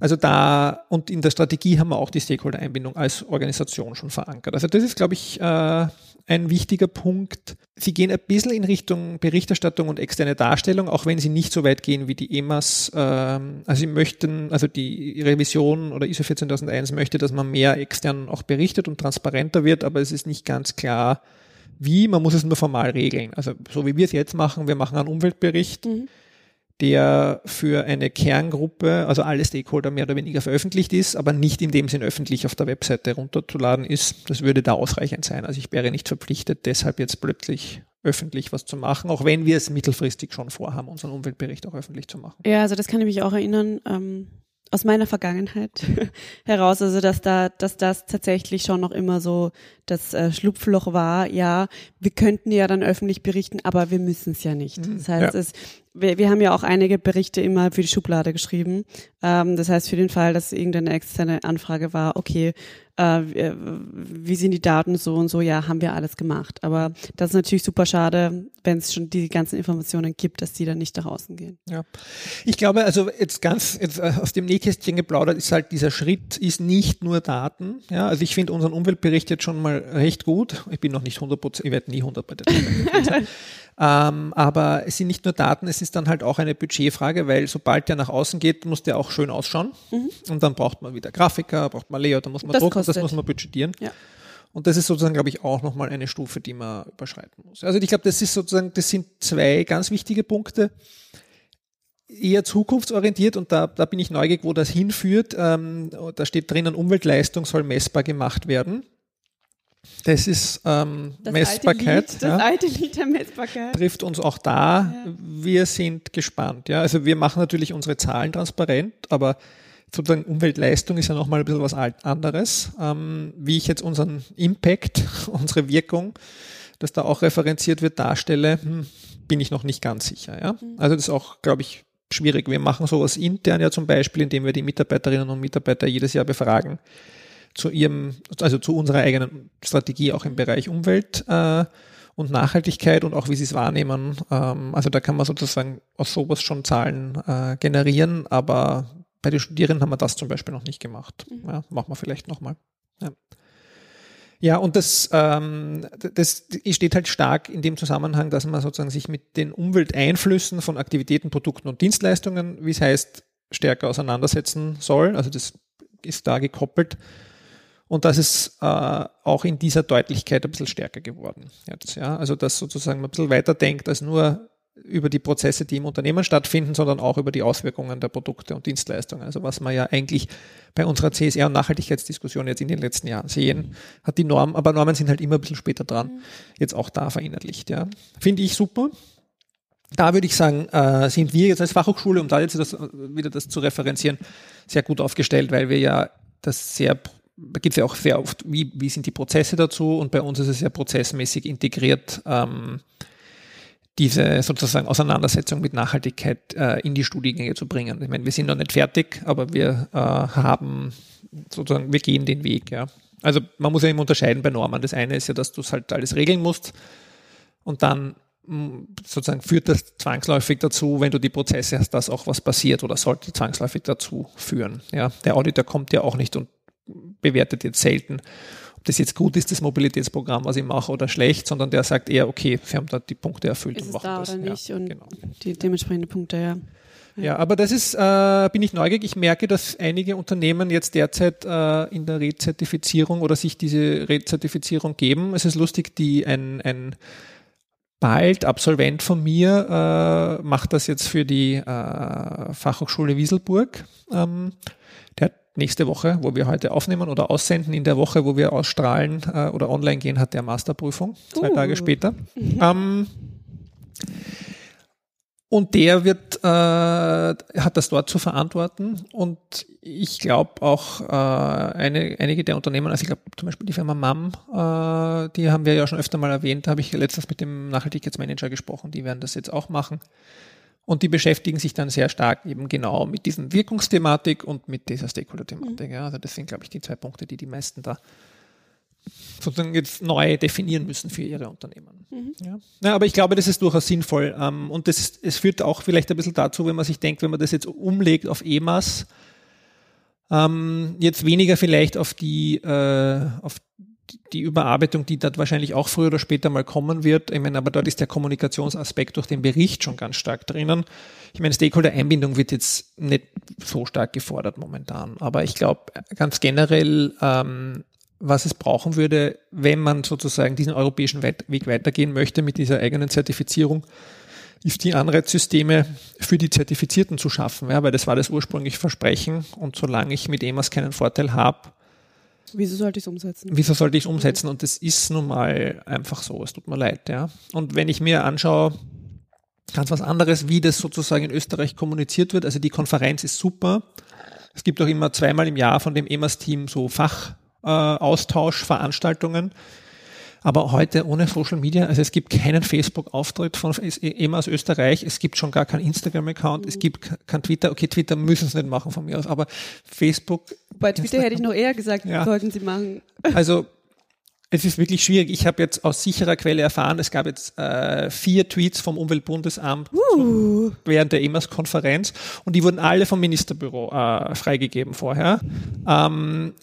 Also da und in der Strategie haben wir auch die Stakeholder-Einbindung als Organisation schon verankert. Also das ist, glaube ich, äh, ein wichtiger Punkt. Sie gehen ein bisschen in Richtung Berichterstattung und externe Darstellung, auch wenn sie nicht so weit gehen wie die EMAs. Ähm, also sie möchten, also die Revision oder ISO 14001 möchte, dass man mehr extern auch berichtet und transparenter wird, aber es ist nicht ganz klar, wie, man muss es nur formal regeln. Also so wie wir es jetzt machen, wir machen einen Umweltbericht, mhm. Der für eine Kerngruppe, also alle Stakeholder mehr oder weniger veröffentlicht ist, aber nicht in dem Sinn öffentlich auf der Webseite runterzuladen ist. Das würde da ausreichend sein. Also ich wäre nicht verpflichtet, deshalb jetzt plötzlich öffentlich was zu machen, auch wenn wir es mittelfristig schon vorhaben, unseren Umweltbericht auch öffentlich zu machen. Ja, also das kann ich mich auch erinnern. Ähm aus meiner Vergangenheit heraus, also dass da, dass das tatsächlich schon noch immer so das äh, Schlupfloch war. Ja, wir könnten ja dann öffentlich berichten, aber wir müssen es ja nicht. Mhm. Das heißt, ja. es, wir, wir haben ja auch einige Berichte immer für die Schublade geschrieben. Ähm, das heißt, für den Fall, dass irgendeine externe Anfrage war, okay, äh, wie sind die Daten so und so, ja, haben wir alles gemacht. Aber das ist natürlich super schade, wenn es schon die ganzen Informationen gibt, dass die dann nicht nach außen gehen. Ja, ich glaube, also jetzt ganz jetzt äh, aus dem Nähkästchen geplaudert ist halt dieser Schritt ist nicht nur Daten. Ja, also ich finde unseren Umweltbericht jetzt schon mal recht gut. Ich bin noch nicht 100 Prozent, ich werde nie 100 Prozent Ähm, aber es sind nicht nur Daten, es ist dann halt auch eine Budgetfrage, weil sobald der nach außen geht, muss der auch schön ausschauen. Mhm. Und dann braucht man wieder Grafiker, braucht man Layout, da muss man das drucken, kostet. das muss man budgetieren. Ja. Und das ist sozusagen, glaube ich, auch nochmal eine Stufe, die man überschreiten muss. Also ich glaube, das ist sozusagen, das sind zwei ganz wichtige Punkte eher zukunftsorientiert und da, da bin ich neugierig, wo das hinführt. Ähm, da steht drinnen, Umweltleistung soll messbar gemacht werden. Das ist ähm, das Messbarkeit. Alte Lied, das alte Lied der Messbarkeit. Trifft uns auch da. Ja. Wir sind gespannt. Ja, also wir machen natürlich unsere Zahlen transparent, aber sozusagen Umweltleistung ist ja nochmal ein bisschen was anderes. Ähm, wie ich jetzt unseren Impact, unsere Wirkung, das da auch referenziert wird, darstelle, hm, bin ich noch nicht ganz sicher. Ja? Mhm. Also das ist auch, glaube ich, schwierig. Wir machen sowas intern ja zum Beispiel, indem wir die Mitarbeiterinnen und Mitarbeiter jedes Jahr befragen zu ihrem, also zu unserer eigenen Strategie auch im Bereich Umwelt äh, und Nachhaltigkeit und auch wie sie es wahrnehmen. Ähm, also da kann man sozusagen aus sowas schon Zahlen äh, generieren, aber bei den Studierenden haben wir das zum Beispiel noch nicht gemacht. Mhm. Ja, machen wir vielleicht nochmal. Ja. Ja, und das, ähm, das steht halt stark in dem Zusammenhang, dass man sozusagen sich mit den Umwelteinflüssen von Aktivitäten, Produkten und Dienstleistungen, wie es heißt, stärker auseinandersetzen soll. Also das ist da gekoppelt. Und das ist äh, auch in dieser Deutlichkeit ein bisschen stärker geworden jetzt. Ja? Also dass sozusagen man ein bisschen weiter denkt als nur über die Prozesse, die im Unternehmen stattfinden, sondern auch über die Auswirkungen der Produkte und Dienstleistungen. Also was wir ja eigentlich bei unserer CSR- und Nachhaltigkeitsdiskussion jetzt in den letzten Jahren sehen, hat die Norm, aber Normen sind halt immer ein bisschen später dran, mhm. jetzt auch da verinnerlicht. Ja. Finde ich super. Da würde ich sagen, äh, sind wir jetzt als Fachhochschule, um da jetzt das, wieder das zu referenzieren, sehr gut aufgestellt, weil wir ja das sehr da gibt es ja auch sehr oft, wie, wie sind die Prozesse dazu und bei uns ist es ja prozessmäßig integriert, ähm, diese sozusagen Auseinandersetzung mit Nachhaltigkeit äh, in die Studiengänge zu bringen. Ich meine, wir sind noch nicht fertig, aber wir äh, haben sozusagen, wir gehen den Weg, ja. Also man muss ja immer unterscheiden bei Normen. Das eine ist ja, dass du es halt alles regeln musst und dann mm, sozusagen führt das zwangsläufig dazu, wenn du die Prozesse hast, dass auch was passiert oder sollte zwangsläufig dazu führen. Ja, der Auditor kommt ja auch nicht und bewertet jetzt selten, ob das jetzt gut ist, das Mobilitätsprogramm, was ich mache, oder schlecht, sondern der sagt eher, okay, wir haben da die Punkte erfüllt ist und machen da das. Oder nicht ja, und genau. die dementsprechenden Punkte, ja. Ja, aber das ist, äh, bin ich neugierig. Ich merke, dass einige Unternehmen jetzt derzeit äh, in der Rezertifizierung oder sich diese Rezertifizierung geben. Es ist lustig, die ein, ein bald Absolvent von mir äh, macht das jetzt für die äh, Fachhochschule Wieselburg. Ähm, nächste Woche, wo wir heute aufnehmen oder aussenden, in der Woche, wo wir ausstrahlen äh, oder online gehen, hat der Masterprüfung, zwei uh. Tage später. Mhm. Ähm, und der wird, äh, hat das dort zu verantworten. Und ich glaube auch äh, eine, einige der Unternehmen, also ich glaube zum Beispiel die Firma MAM, äh, die haben wir ja schon öfter mal erwähnt, habe ich letztens mit dem Nachhaltigkeitsmanager gesprochen, die werden das jetzt auch machen. Und die beschäftigen sich dann sehr stark eben genau mit diesem Wirkungsthematik und mit dieser Stakeholder-Thematik. Mhm. Ja, also das sind, glaube ich, die zwei Punkte, die die meisten da sozusagen jetzt neu definieren müssen für ihre Unternehmen. Mhm. Ja. ja. aber ich glaube, das ist durchaus sinnvoll. Ähm, und das ist, es führt auch vielleicht ein bisschen dazu, wenn man sich denkt, wenn man das jetzt umlegt auf EMAS, ähm, jetzt weniger vielleicht auf die, äh, auf die Überarbeitung, die dort wahrscheinlich auch früher oder später mal kommen wird. Ich meine, aber dort ist der Kommunikationsaspekt durch den Bericht schon ganz stark drinnen. Ich meine, Stakeholder-Einbindung wird jetzt nicht so stark gefordert momentan. Aber ich glaube, ganz generell, ähm, was es brauchen würde, wenn man sozusagen diesen europäischen Weg weitergehen möchte mit dieser eigenen Zertifizierung, ist die Anreizsysteme für die Zertifizierten zu schaffen, ja, weil das war das ursprüngliche Versprechen. Und solange ich mit EMAS keinen Vorteil habe, Wieso sollte ich es umsetzen? Wieso sollte ich es umsetzen? Und das ist nun mal einfach so. Es tut mir leid, ja. Und wenn ich mir anschaue, ganz was anderes, wie das sozusagen in Österreich kommuniziert wird. Also die Konferenz ist super. Es gibt auch immer zweimal im Jahr von dem EMAS-Team so Fachaustauschveranstaltungen. Äh, aber heute ohne Social Media, also es gibt keinen Facebook-Auftritt von EMA aus Österreich, es gibt schon gar keinen Instagram-Account, es gibt kein Twitter. Okay, Twitter müssen sie nicht machen von mir aus, aber Facebook. Bei Twitter Instagram, hätte ich noch eher gesagt, ja. sollten sie machen. Also es ist wirklich schwierig. Ich habe jetzt aus sicherer Quelle erfahren, es gab jetzt äh, vier Tweets vom Umweltbundesamt uh. während der EMAS-Konferenz und die wurden alle vom Ministerbüro äh, freigegeben vorher. Ähm,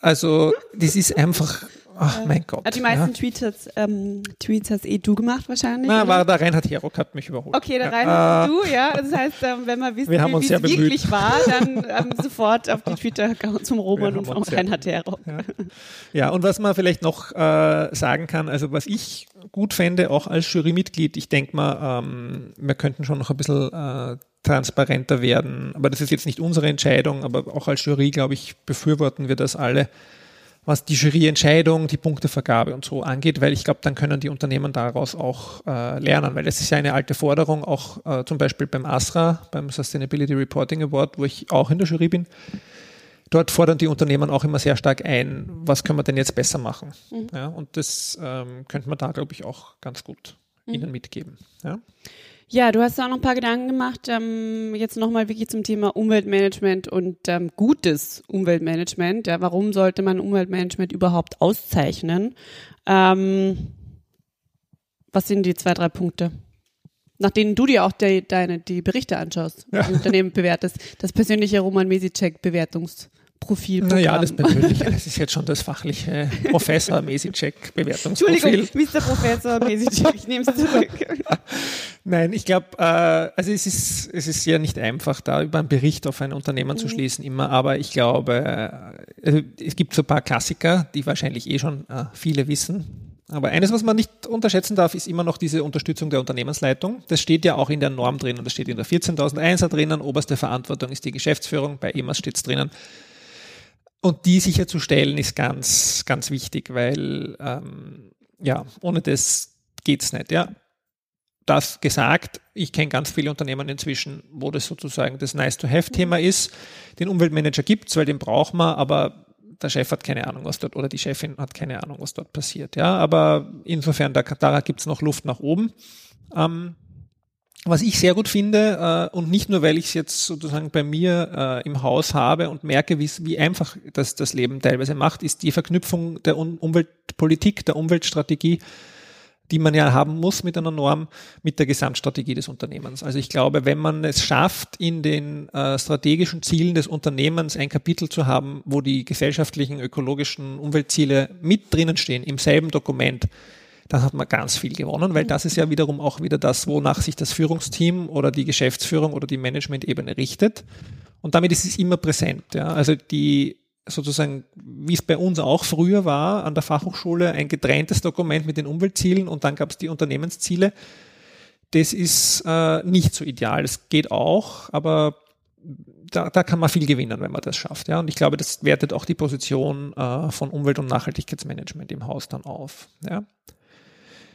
also das ist einfach Ach, mein Gott. Die meisten ja. Tweets, hast, ähm, Tweets hast eh du gemacht wahrscheinlich. Na, war der Reinhard Herock hat mich überholt. Okay, der Reinhard äh, du, ja. Das heißt, ähm, wenn man wissen will, wie es wirklich war, dann ähm, sofort auf die Twitter-Account zum Roman und vom Reinhard Herock. Ja. ja. und was man vielleicht noch äh, sagen kann, also was ich gut fände, auch als Jurymitglied, ich denke mal, ähm, wir könnten schon noch ein bisschen äh, transparenter werden. Aber das ist jetzt nicht unsere Entscheidung, aber auch als Jury, glaube ich, befürworten wir das alle was die Juryentscheidung, die Punktevergabe und so angeht, weil ich glaube, dann können die Unternehmen daraus auch äh, lernen, weil das ist ja eine alte Forderung, auch äh, zum Beispiel beim ASRA, beim Sustainability Reporting Award, wo ich auch in der Jury bin. Dort fordern die Unternehmen auch immer sehr stark ein, was können wir denn jetzt besser machen? Mhm. Ja, und das ähm, könnte man da, glaube ich, auch ganz gut mhm. ihnen mitgeben. Ja. Ja, du hast auch noch ein paar Gedanken gemacht, ähm, jetzt nochmal wirklich zum Thema Umweltmanagement und ähm, gutes Umweltmanagement. Ja, warum sollte man Umweltmanagement überhaupt auszeichnen? Ähm, was sind die zwei, drei Punkte? Nach denen du dir auch die, deine, die Berichte anschaust, ja. die Unternehmen bewertest. Das persönliche Roman Mesicek Bewertungs Profil. Naja, das Persönliche, das ist jetzt schon das fachliche Professor Mesicek Bewertungsprofil. Entschuldigung, Mr. Professor Mesicek, ich nehme es zurück. Nein, ich glaube, äh, also es ist, es ist ja nicht einfach, da über einen Bericht auf ein Unternehmen mhm. zu schließen immer, aber ich glaube, äh, also es gibt so ein paar Klassiker, die wahrscheinlich eh schon äh, viele wissen. Aber eines, was man nicht unterschätzen darf, ist immer noch diese Unterstützung der Unternehmensleitung. Das steht ja auch in der Norm drinnen, das steht in der 14.001er drinnen, oberste Verantwortung ist die Geschäftsführung, bei EMAS steht es drinnen. Und die sicherzustellen ist ganz, ganz wichtig, weil ähm, ja, ohne das geht's nicht. Ja. Das gesagt, ich kenne ganz viele Unternehmen inzwischen, wo das sozusagen das Nice-to-Have-Thema ist. Den Umweltmanager gibt's, weil den braucht man, aber der Chef hat keine Ahnung, was dort, oder die Chefin hat keine Ahnung, was dort passiert. Ja, aber insofern, da, da gibt's noch Luft nach oben. Ähm, was ich sehr gut finde, äh, und nicht nur, weil ich es jetzt sozusagen bei mir äh, im Haus habe und merke, wie einfach das, das Leben teilweise macht, ist die Verknüpfung der um Umweltpolitik, der Umweltstrategie, die man ja haben muss mit einer Norm, mit der Gesamtstrategie des Unternehmens. Also ich glaube, wenn man es schafft, in den äh, strategischen Zielen des Unternehmens ein Kapitel zu haben, wo die gesellschaftlichen, ökologischen Umweltziele mit drinnen stehen, im selben Dokument, dann hat man ganz viel gewonnen, weil das ist ja wiederum auch wieder das, wonach sich das Führungsteam oder die Geschäftsführung oder die Managementebene richtet. Und damit ist es immer präsent. Ja. Also die sozusagen, wie es bei uns auch früher war, an der Fachhochschule ein getrenntes Dokument mit den Umweltzielen und dann gab es die Unternehmensziele. Das ist äh, nicht so ideal. Es geht auch, aber da, da kann man viel gewinnen, wenn man das schafft. Ja? Und ich glaube, das wertet auch die Position äh, von Umwelt- und Nachhaltigkeitsmanagement im Haus dann auf. Ja?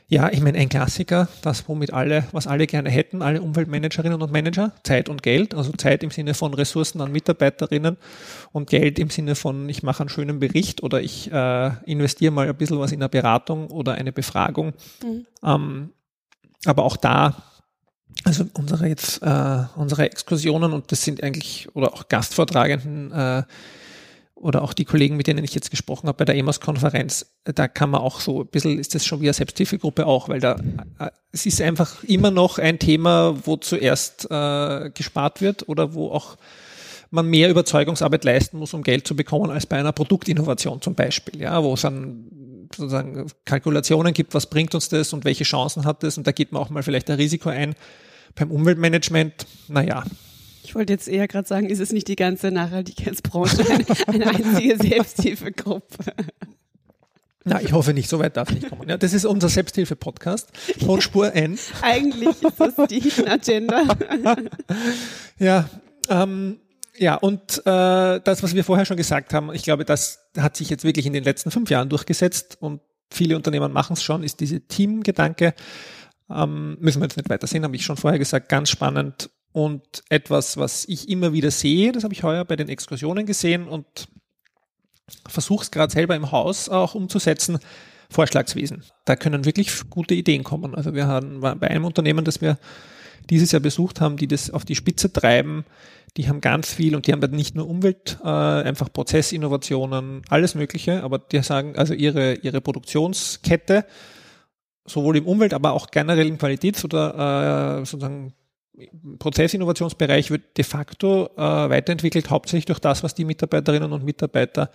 Ja, ich meine, ein Klassiker, das womit alle, was alle gerne hätten, alle Umweltmanagerinnen und Manager, Zeit und Geld, also Zeit im Sinne von Ressourcen an Mitarbeiterinnen und Geld im Sinne von, ich mache einen schönen Bericht oder ich äh, investiere mal ein bisschen was in eine Beratung oder eine Befragung. Mhm. Ähm, aber auch da, also unsere jetzt, äh, unsere Exkursionen und das sind eigentlich, oder auch Gastvortragenden, äh, oder auch die Kollegen, mit denen ich jetzt gesprochen habe bei der EMAS-Konferenz, da kann man auch so ein bisschen, ist das schon wie eine Selbsthilfegruppe auch, weil da, äh, es ist einfach immer noch ein Thema, wo zuerst äh, gespart wird oder wo auch man mehr Überzeugungsarbeit leisten muss, um Geld zu bekommen, als bei einer Produktinnovation zum Beispiel, ja, wo es dann sozusagen Kalkulationen gibt, was bringt uns das und welche Chancen hat das und da geht man auch mal vielleicht ein Risiko ein. Beim Umweltmanagement, naja, ich wollte jetzt eher gerade sagen, ist es nicht die ganze Nachhaltigkeitsbranche eine, eine einzige Selbsthilfegruppe? Na, ich hoffe nicht, so weit darf nicht kommen. Ja, das ist unser Selbsthilfe-Podcast von Spur N. Eigentlich ist das die Hidden Agenda. ja, ähm, ja, und äh, das, was wir vorher schon gesagt haben, ich glaube, das hat sich jetzt wirklich in den letzten fünf Jahren durchgesetzt und viele Unternehmen machen es schon, ist diese Teamgedanke. Ähm, müssen wir jetzt nicht weiter sehen, habe ich schon vorher gesagt, ganz spannend und etwas, was ich immer wieder sehe, das habe ich heuer bei den Exkursionen gesehen und versuche es gerade selber im Haus auch umzusetzen, Vorschlagswesen. Da können wirklich gute Ideen kommen. Also wir haben bei einem Unternehmen, das wir dieses Jahr besucht haben, die das auf die Spitze treiben, die haben ganz viel und die haben nicht nur Umwelt, äh, einfach Prozessinnovationen, alles Mögliche, aber die sagen, also ihre, ihre Produktionskette, sowohl im Umwelt, aber auch generell im Qualitäts- oder äh, sozusagen Prozessinnovationsbereich wird de facto äh, weiterentwickelt, hauptsächlich durch das, was die Mitarbeiterinnen und Mitarbeiter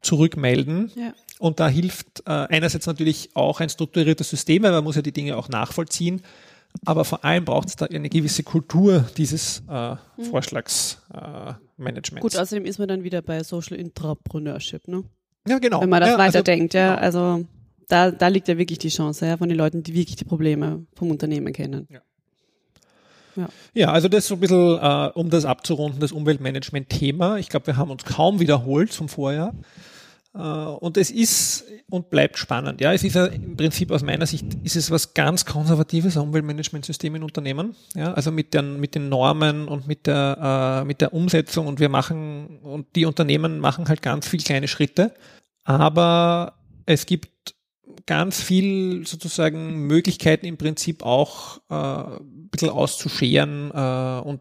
zurückmelden. Ja. Und da hilft äh, einerseits natürlich auch ein strukturiertes System, weil man muss ja die Dinge auch nachvollziehen. Aber vor allem braucht es da eine gewisse Kultur dieses äh, mhm. Vorschlagsmanagements. Äh, Gut, außerdem ist man dann wieder bei Social Intrapreneurship, ne? Ja, genau. Wenn man das ja, also weiterdenkt, also, ja. Genau. Also da, da liegt ja wirklich die Chance, ja, von den Leuten, die wirklich die Probleme vom Unternehmen kennen. Ja. Ja. ja, also das so ein bisschen, äh, um das abzurunden, das Umweltmanagement-Thema. Ich glaube, wir haben uns kaum wiederholt zum Vorjahr. Äh, und es ist und bleibt spannend. Ja, es ist ja im Prinzip aus meiner Sicht ist es was ganz konservatives Umweltmanagementsystem in Unternehmen. Ja, also mit den, mit den Normen und mit der, äh, mit der Umsetzung und wir machen, und die Unternehmen machen halt ganz viel kleine Schritte. Aber es gibt ganz viel sozusagen Möglichkeiten im Prinzip auch äh, ein bisschen auszuscheren äh, und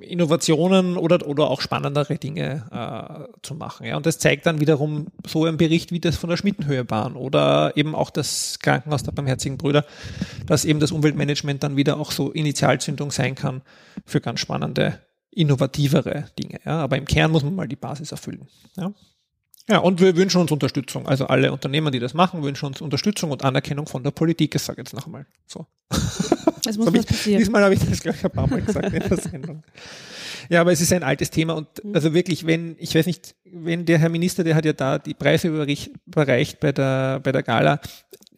Innovationen oder, oder auch spannendere Dinge äh, zu machen. Ja. Und das zeigt dann wiederum so ein Bericht wie das von der Schmittenhöhebahn oder eben auch das Krankenhaus der Barmherzigen Brüder, dass eben das Umweltmanagement dann wieder auch so Initialzündung sein kann für ganz spannende innovativere Dinge. Ja? Aber im Kern muss man mal die Basis erfüllen. Ja? Ja, und wir wünschen uns Unterstützung. Also alle Unternehmer, die das machen, wünschen uns Unterstützung und Anerkennung von der Politik. Ich sage jetzt noch einmal so. Es muss was passieren. Diesmal habe ich das gleich ein paar Mal gesagt in der Sendung. Ja, aber es ist ein altes Thema und Mhm. also wirklich, wenn, ich weiß nicht, wenn der Herr Minister, der hat ja da die Preise überreich- überreicht bei der, bei der Gala,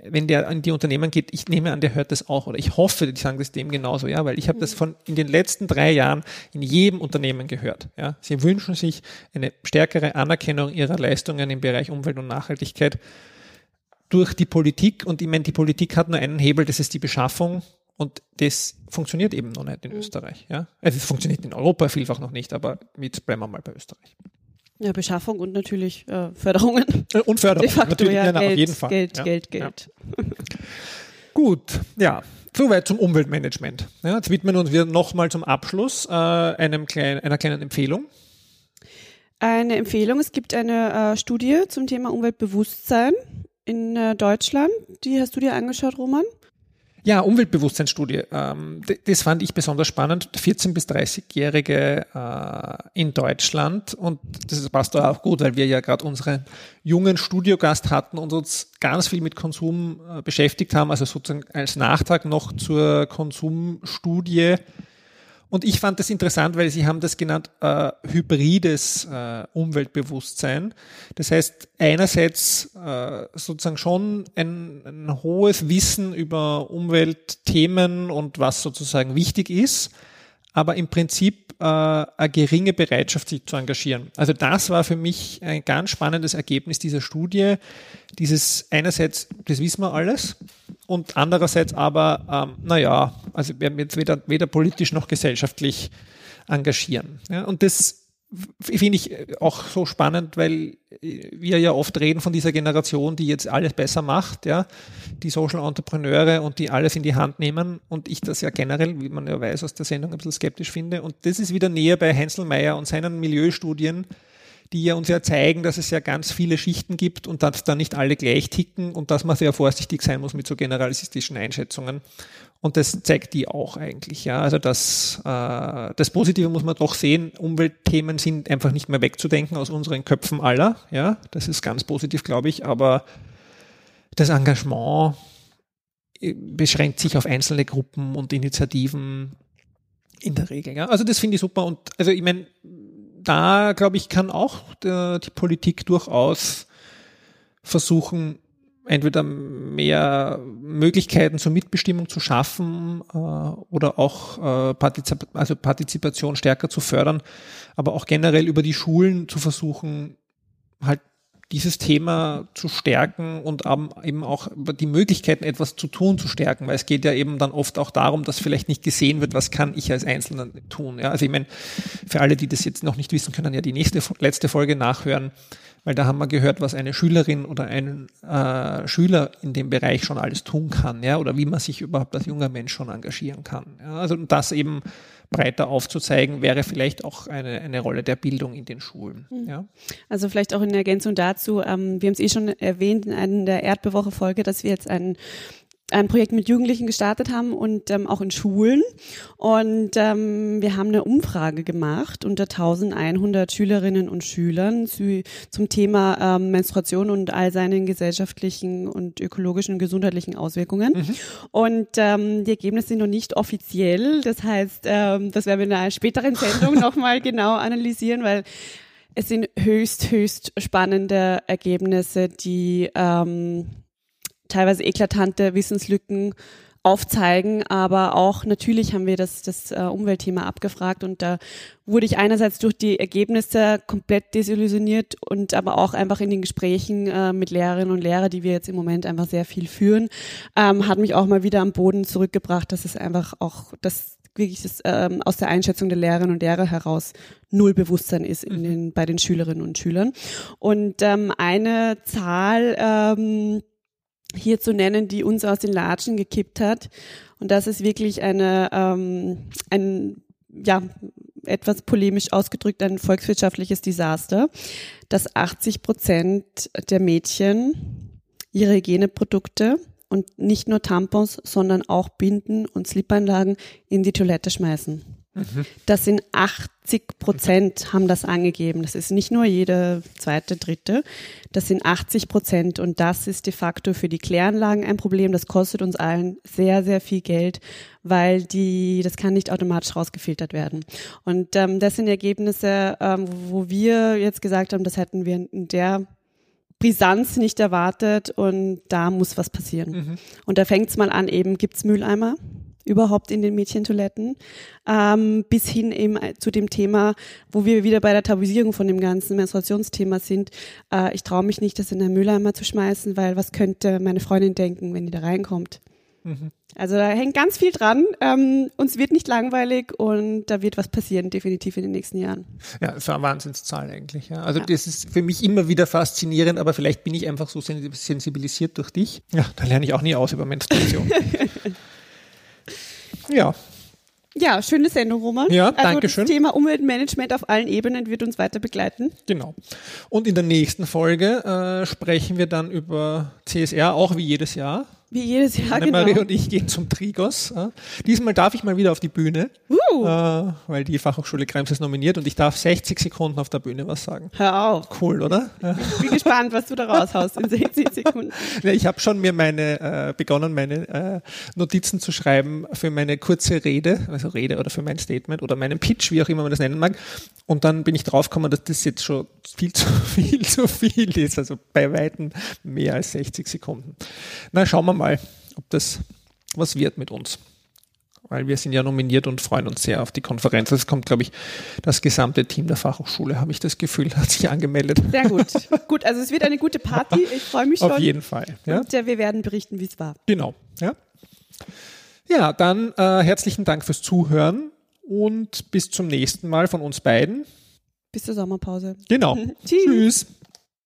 wenn der an die Unternehmen geht, ich nehme an, der hört das auch oder ich hoffe, die sagen das dem genauso, ja, weil ich habe das von in den letzten drei Jahren in jedem Unternehmen gehört, ja. Sie wünschen sich eine stärkere Anerkennung ihrer Leistungen im Bereich Umwelt und Nachhaltigkeit durch die Politik und ich meine, die Politik hat nur einen Hebel, das ist die Beschaffung und das funktioniert eben noch nicht in Österreich, ja. Also es funktioniert in Europa vielfach noch nicht, aber jetzt bleiben wir mal bei Österreich. Ja, Beschaffung und natürlich äh, Förderungen. Äh, Und Förderung. De facto, natürlich, ja, na, Geld, auf jeden Fall. Geld, ja. Geld, Ja. Geld. Gut, ja. Soweit zum Umweltmanagement. Ja, jetzt widmen uns wir nochmal zum Abschluss äh, einem kleinen, einer kleinen Empfehlung. Eine Empfehlung, es gibt eine äh, Studie zum Thema Umweltbewusstsein in äh, Deutschland. Die hast du dir angeschaut, Roman? Ja, Umweltbewusstseinsstudie. Ähm, das fand ich besonders spannend. 14- bis 30-Jährige äh, in Deutschland. Und das passt da auch gut, weil wir ja gerade unseren jungen Studiogast hatten und uns ganz viel mit Konsum äh, beschäftigt haben. Also sozusagen als Nachtrag noch zur Konsumstudie. Und ich fand das interessant, weil Sie haben das genannt, äh, hybrides äh, Umweltbewusstsein. Das heißt, einerseits äh, sozusagen schon ein, ein hohes Wissen über Umweltthemen und was sozusagen wichtig ist, aber im Prinzip äh, eine geringe Bereitschaft, sich zu engagieren. Also das war für mich ein ganz spannendes Ergebnis dieser Studie. Dieses einerseits, das wissen wir alles, und andererseits aber, ähm, naja, also wir werden jetzt weder, weder politisch noch gesellschaftlich engagieren. Ja, und das finde ich auch so spannend, weil wir ja oft reden von dieser Generation, die jetzt alles besser macht, ja, die Social Entrepreneure und die alles in die Hand nehmen und ich das ja generell, wie man ja weiß, aus der Sendung ein bisschen skeptisch finde. Und das ist wieder näher bei Heinzelmeier und seinen Milieustudien, die ja uns ja zeigen, dass es ja ganz viele Schichten gibt und dass da nicht alle gleich ticken und dass man sehr vorsichtig sein muss mit so generalistischen Einschätzungen. Und das zeigt die auch eigentlich, ja. Also das, äh, das Positive muss man doch sehen. Umweltthemen sind einfach nicht mehr wegzudenken aus unseren Köpfen aller, ja. Das ist ganz positiv, glaube ich. Aber das Engagement äh, beschränkt sich auf einzelne Gruppen und Initiativen in der Regel, ja. Also das finde ich super. Und also ich meine, da glaube ich, kann auch der, die Politik durchaus versuchen, entweder mehr Möglichkeiten zur Mitbestimmung zu schaffen äh, oder auch äh, Partizip also Partizipation stärker zu fördern, aber auch generell über die Schulen zu versuchen, halt dieses Thema zu stärken und eben auch die Möglichkeiten, etwas zu tun, zu stärken, weil es geht ja eben dann oft auch darum, dass vielleicht nicht gesehen wird, was kann ich als Einzelner tun. Ja? Also ich meine, für alle, die das jetzt noch nicht wissen, können ja die nächste letzte Folge nachhören, weil da haben wir gehört, was eine Schülerin oder ein äh, Schüler in dem Bereich schon alles tun kann, ja, oder wie man sich überhaupt als junger Mensch schon engagieren kann. Ja? Also das eben breiter aufzuzeigen, wäre vielleicht auch eine, eine Rolle der Bildung in den Schulen. Ja? Also vielleicht auch in Ergänzung dazu, ähm, wir haben es eh schon erwähnt in einer der Erdbewoche-Folge, dass wir jetzt einen ein Projekt mit Jugendlichen gestartet haben und ähm, auch in Schulen. Und ähm, wir haben eine Umfrage gemacht unter 1100 Schülerinnen und Schülern zu, zum Thema ähm, Menstruation und all seinen gesellschaftlichen und ökologischen und gesundheitlichen Auswirkungen. Und ähm, die Ergebnisse sind noch nicht offiziell. Das heißt, ähm, das werden wir in einer späteren Sendung nochmal genau analysieren, weil es sind höchst, höchst spannende Ergebnisse, die ähm, teilweise eklatante Wissenslücken aufzeigen, aber auch natürlich haben wir das, das äh, Umweltthema abgefragt und da wurde ich einerseits durch die Ergebnisse komplett desillusioniert und aber auch einfach in den Gesprächen äh, mit Lehrerinnen und Lehrern, die wir jetzt im Moment einfach sehr viel führen, ähm, hat mich auch mal wieder am Boden zurückgebracht, dass es einfach auch das wirklich das, ähm, aus der Einschätzung der Lehrerinnen und Lehrer heraus null Bewusstsein ist in den, bei den Schülerinnen und Schülern. Und ähm, eine Zahl ähm, hier zu nennen, die uns aus den Latschen gekippt hat. Und das ist wirklich eine, ähm, ein, ja, etwas polemisch ausgedrückt, ein volkswirtschaftliches Desaster, dass 80 Prozent der Mädchen ihre Hygieneprodukte und nicht nur Tampons, sondern auch Binden und Slipanlagen in die Toilette schmeißen. Das sind 80 Prozent haben das angegeben. Das ist nicht nur jede zweite, dritte. Das sind 80 Prozent und das ist de facto für die Kläranlagen ein Problem. Das kostet uns allen sehr, sehr viel Geld, weil die, das kann nicht automatisch rausgefiltert werden. Und ähm, das sind Ergebnisse, ähm, wo wir jetzt gesagt haben, das hätten wir in der Brisanz nicht erwartet und da muss was passieren. Mhm. Und da fängt es mal an, eben gibt's Mülleimer überhaupt in den Mädchentoiletten, ähm, bis hin eben zu dem Thema, wo wir wieder bei der Tabuisierung von dem ganzen Menstruationsthema sind. Äh, ich traue mich nicht, das in den Mülleimer zu schmeißen, weil was könnte meine Freundin denken, wenn die da reinkommt? Mhm. Also da hängt ganz viel dran. Ähm, uns wird nicht langweilig und da wird was passieren, definitiv in den nächsten Jahren. Ja, das war eine Wahnsinnszahl eigentlich. Ja. Also ja. das ist für mich immer wieder faszinierend, aber vielleicht bin ich einfach so sensibilisiert durch dich. Ja, da lerne ich auch nie aus über Menstruation. Ja. Ja, schöne Sendung, Roman. Ja, also danke schön. Das Thema Umweltmanagement auf allen Ebenen wird uns weiter begleiten. Genau. Und in der nächsten Folge äh, sprechen wir dann über CSR, auch wie jedes Jahr. Wie jedes Jahr, Annemarie genau. und ich gehen zum Trigos. Diesmal darf ich mal wieder auf die Bühne, uh. äh, weil die Fachhochschule Krems ist nominiert und ich darf 60 Sekunden auf der Bühne was sagen. Hör auf. Cool, oder? Ich bin gespannt, was du da raushaust in 60 Sekunden. Ich habe schon mir meine äh, begonnen, meine äh, Notizen zu schreiben für meine kurze Rede, also Rede oder für mein Statement oder meinen Pitch, wie auch immer man das nennen mag. Und dann bin ich draufgekommen, dass das jetzt schon viel zu viel zu viel ist, also bei weitem mehr als 60 Sekunden. Na, schauen wir mal, ob das was wird mit uns. Weil wir sind ja nominiert und freuen uns sehr auf die Konferenz. Es kommt, glaube ich, das gesamte Team der Fachhochschule, habe ich das Gefühl, hat sich angemeldet. Sehr gut. gut, also es wird eine gute Party. Ich freue mich schon. Auf jeden Fall. Ja. Und äh, wir werden berichten, wie es war. Genau. Ja, ja dann äh, herzlichen Dank fürs Zuhören und bis zum nächsten Mal von uns beiden. Bis zur Sommerpause. Genau. Tschüss. Tschüss.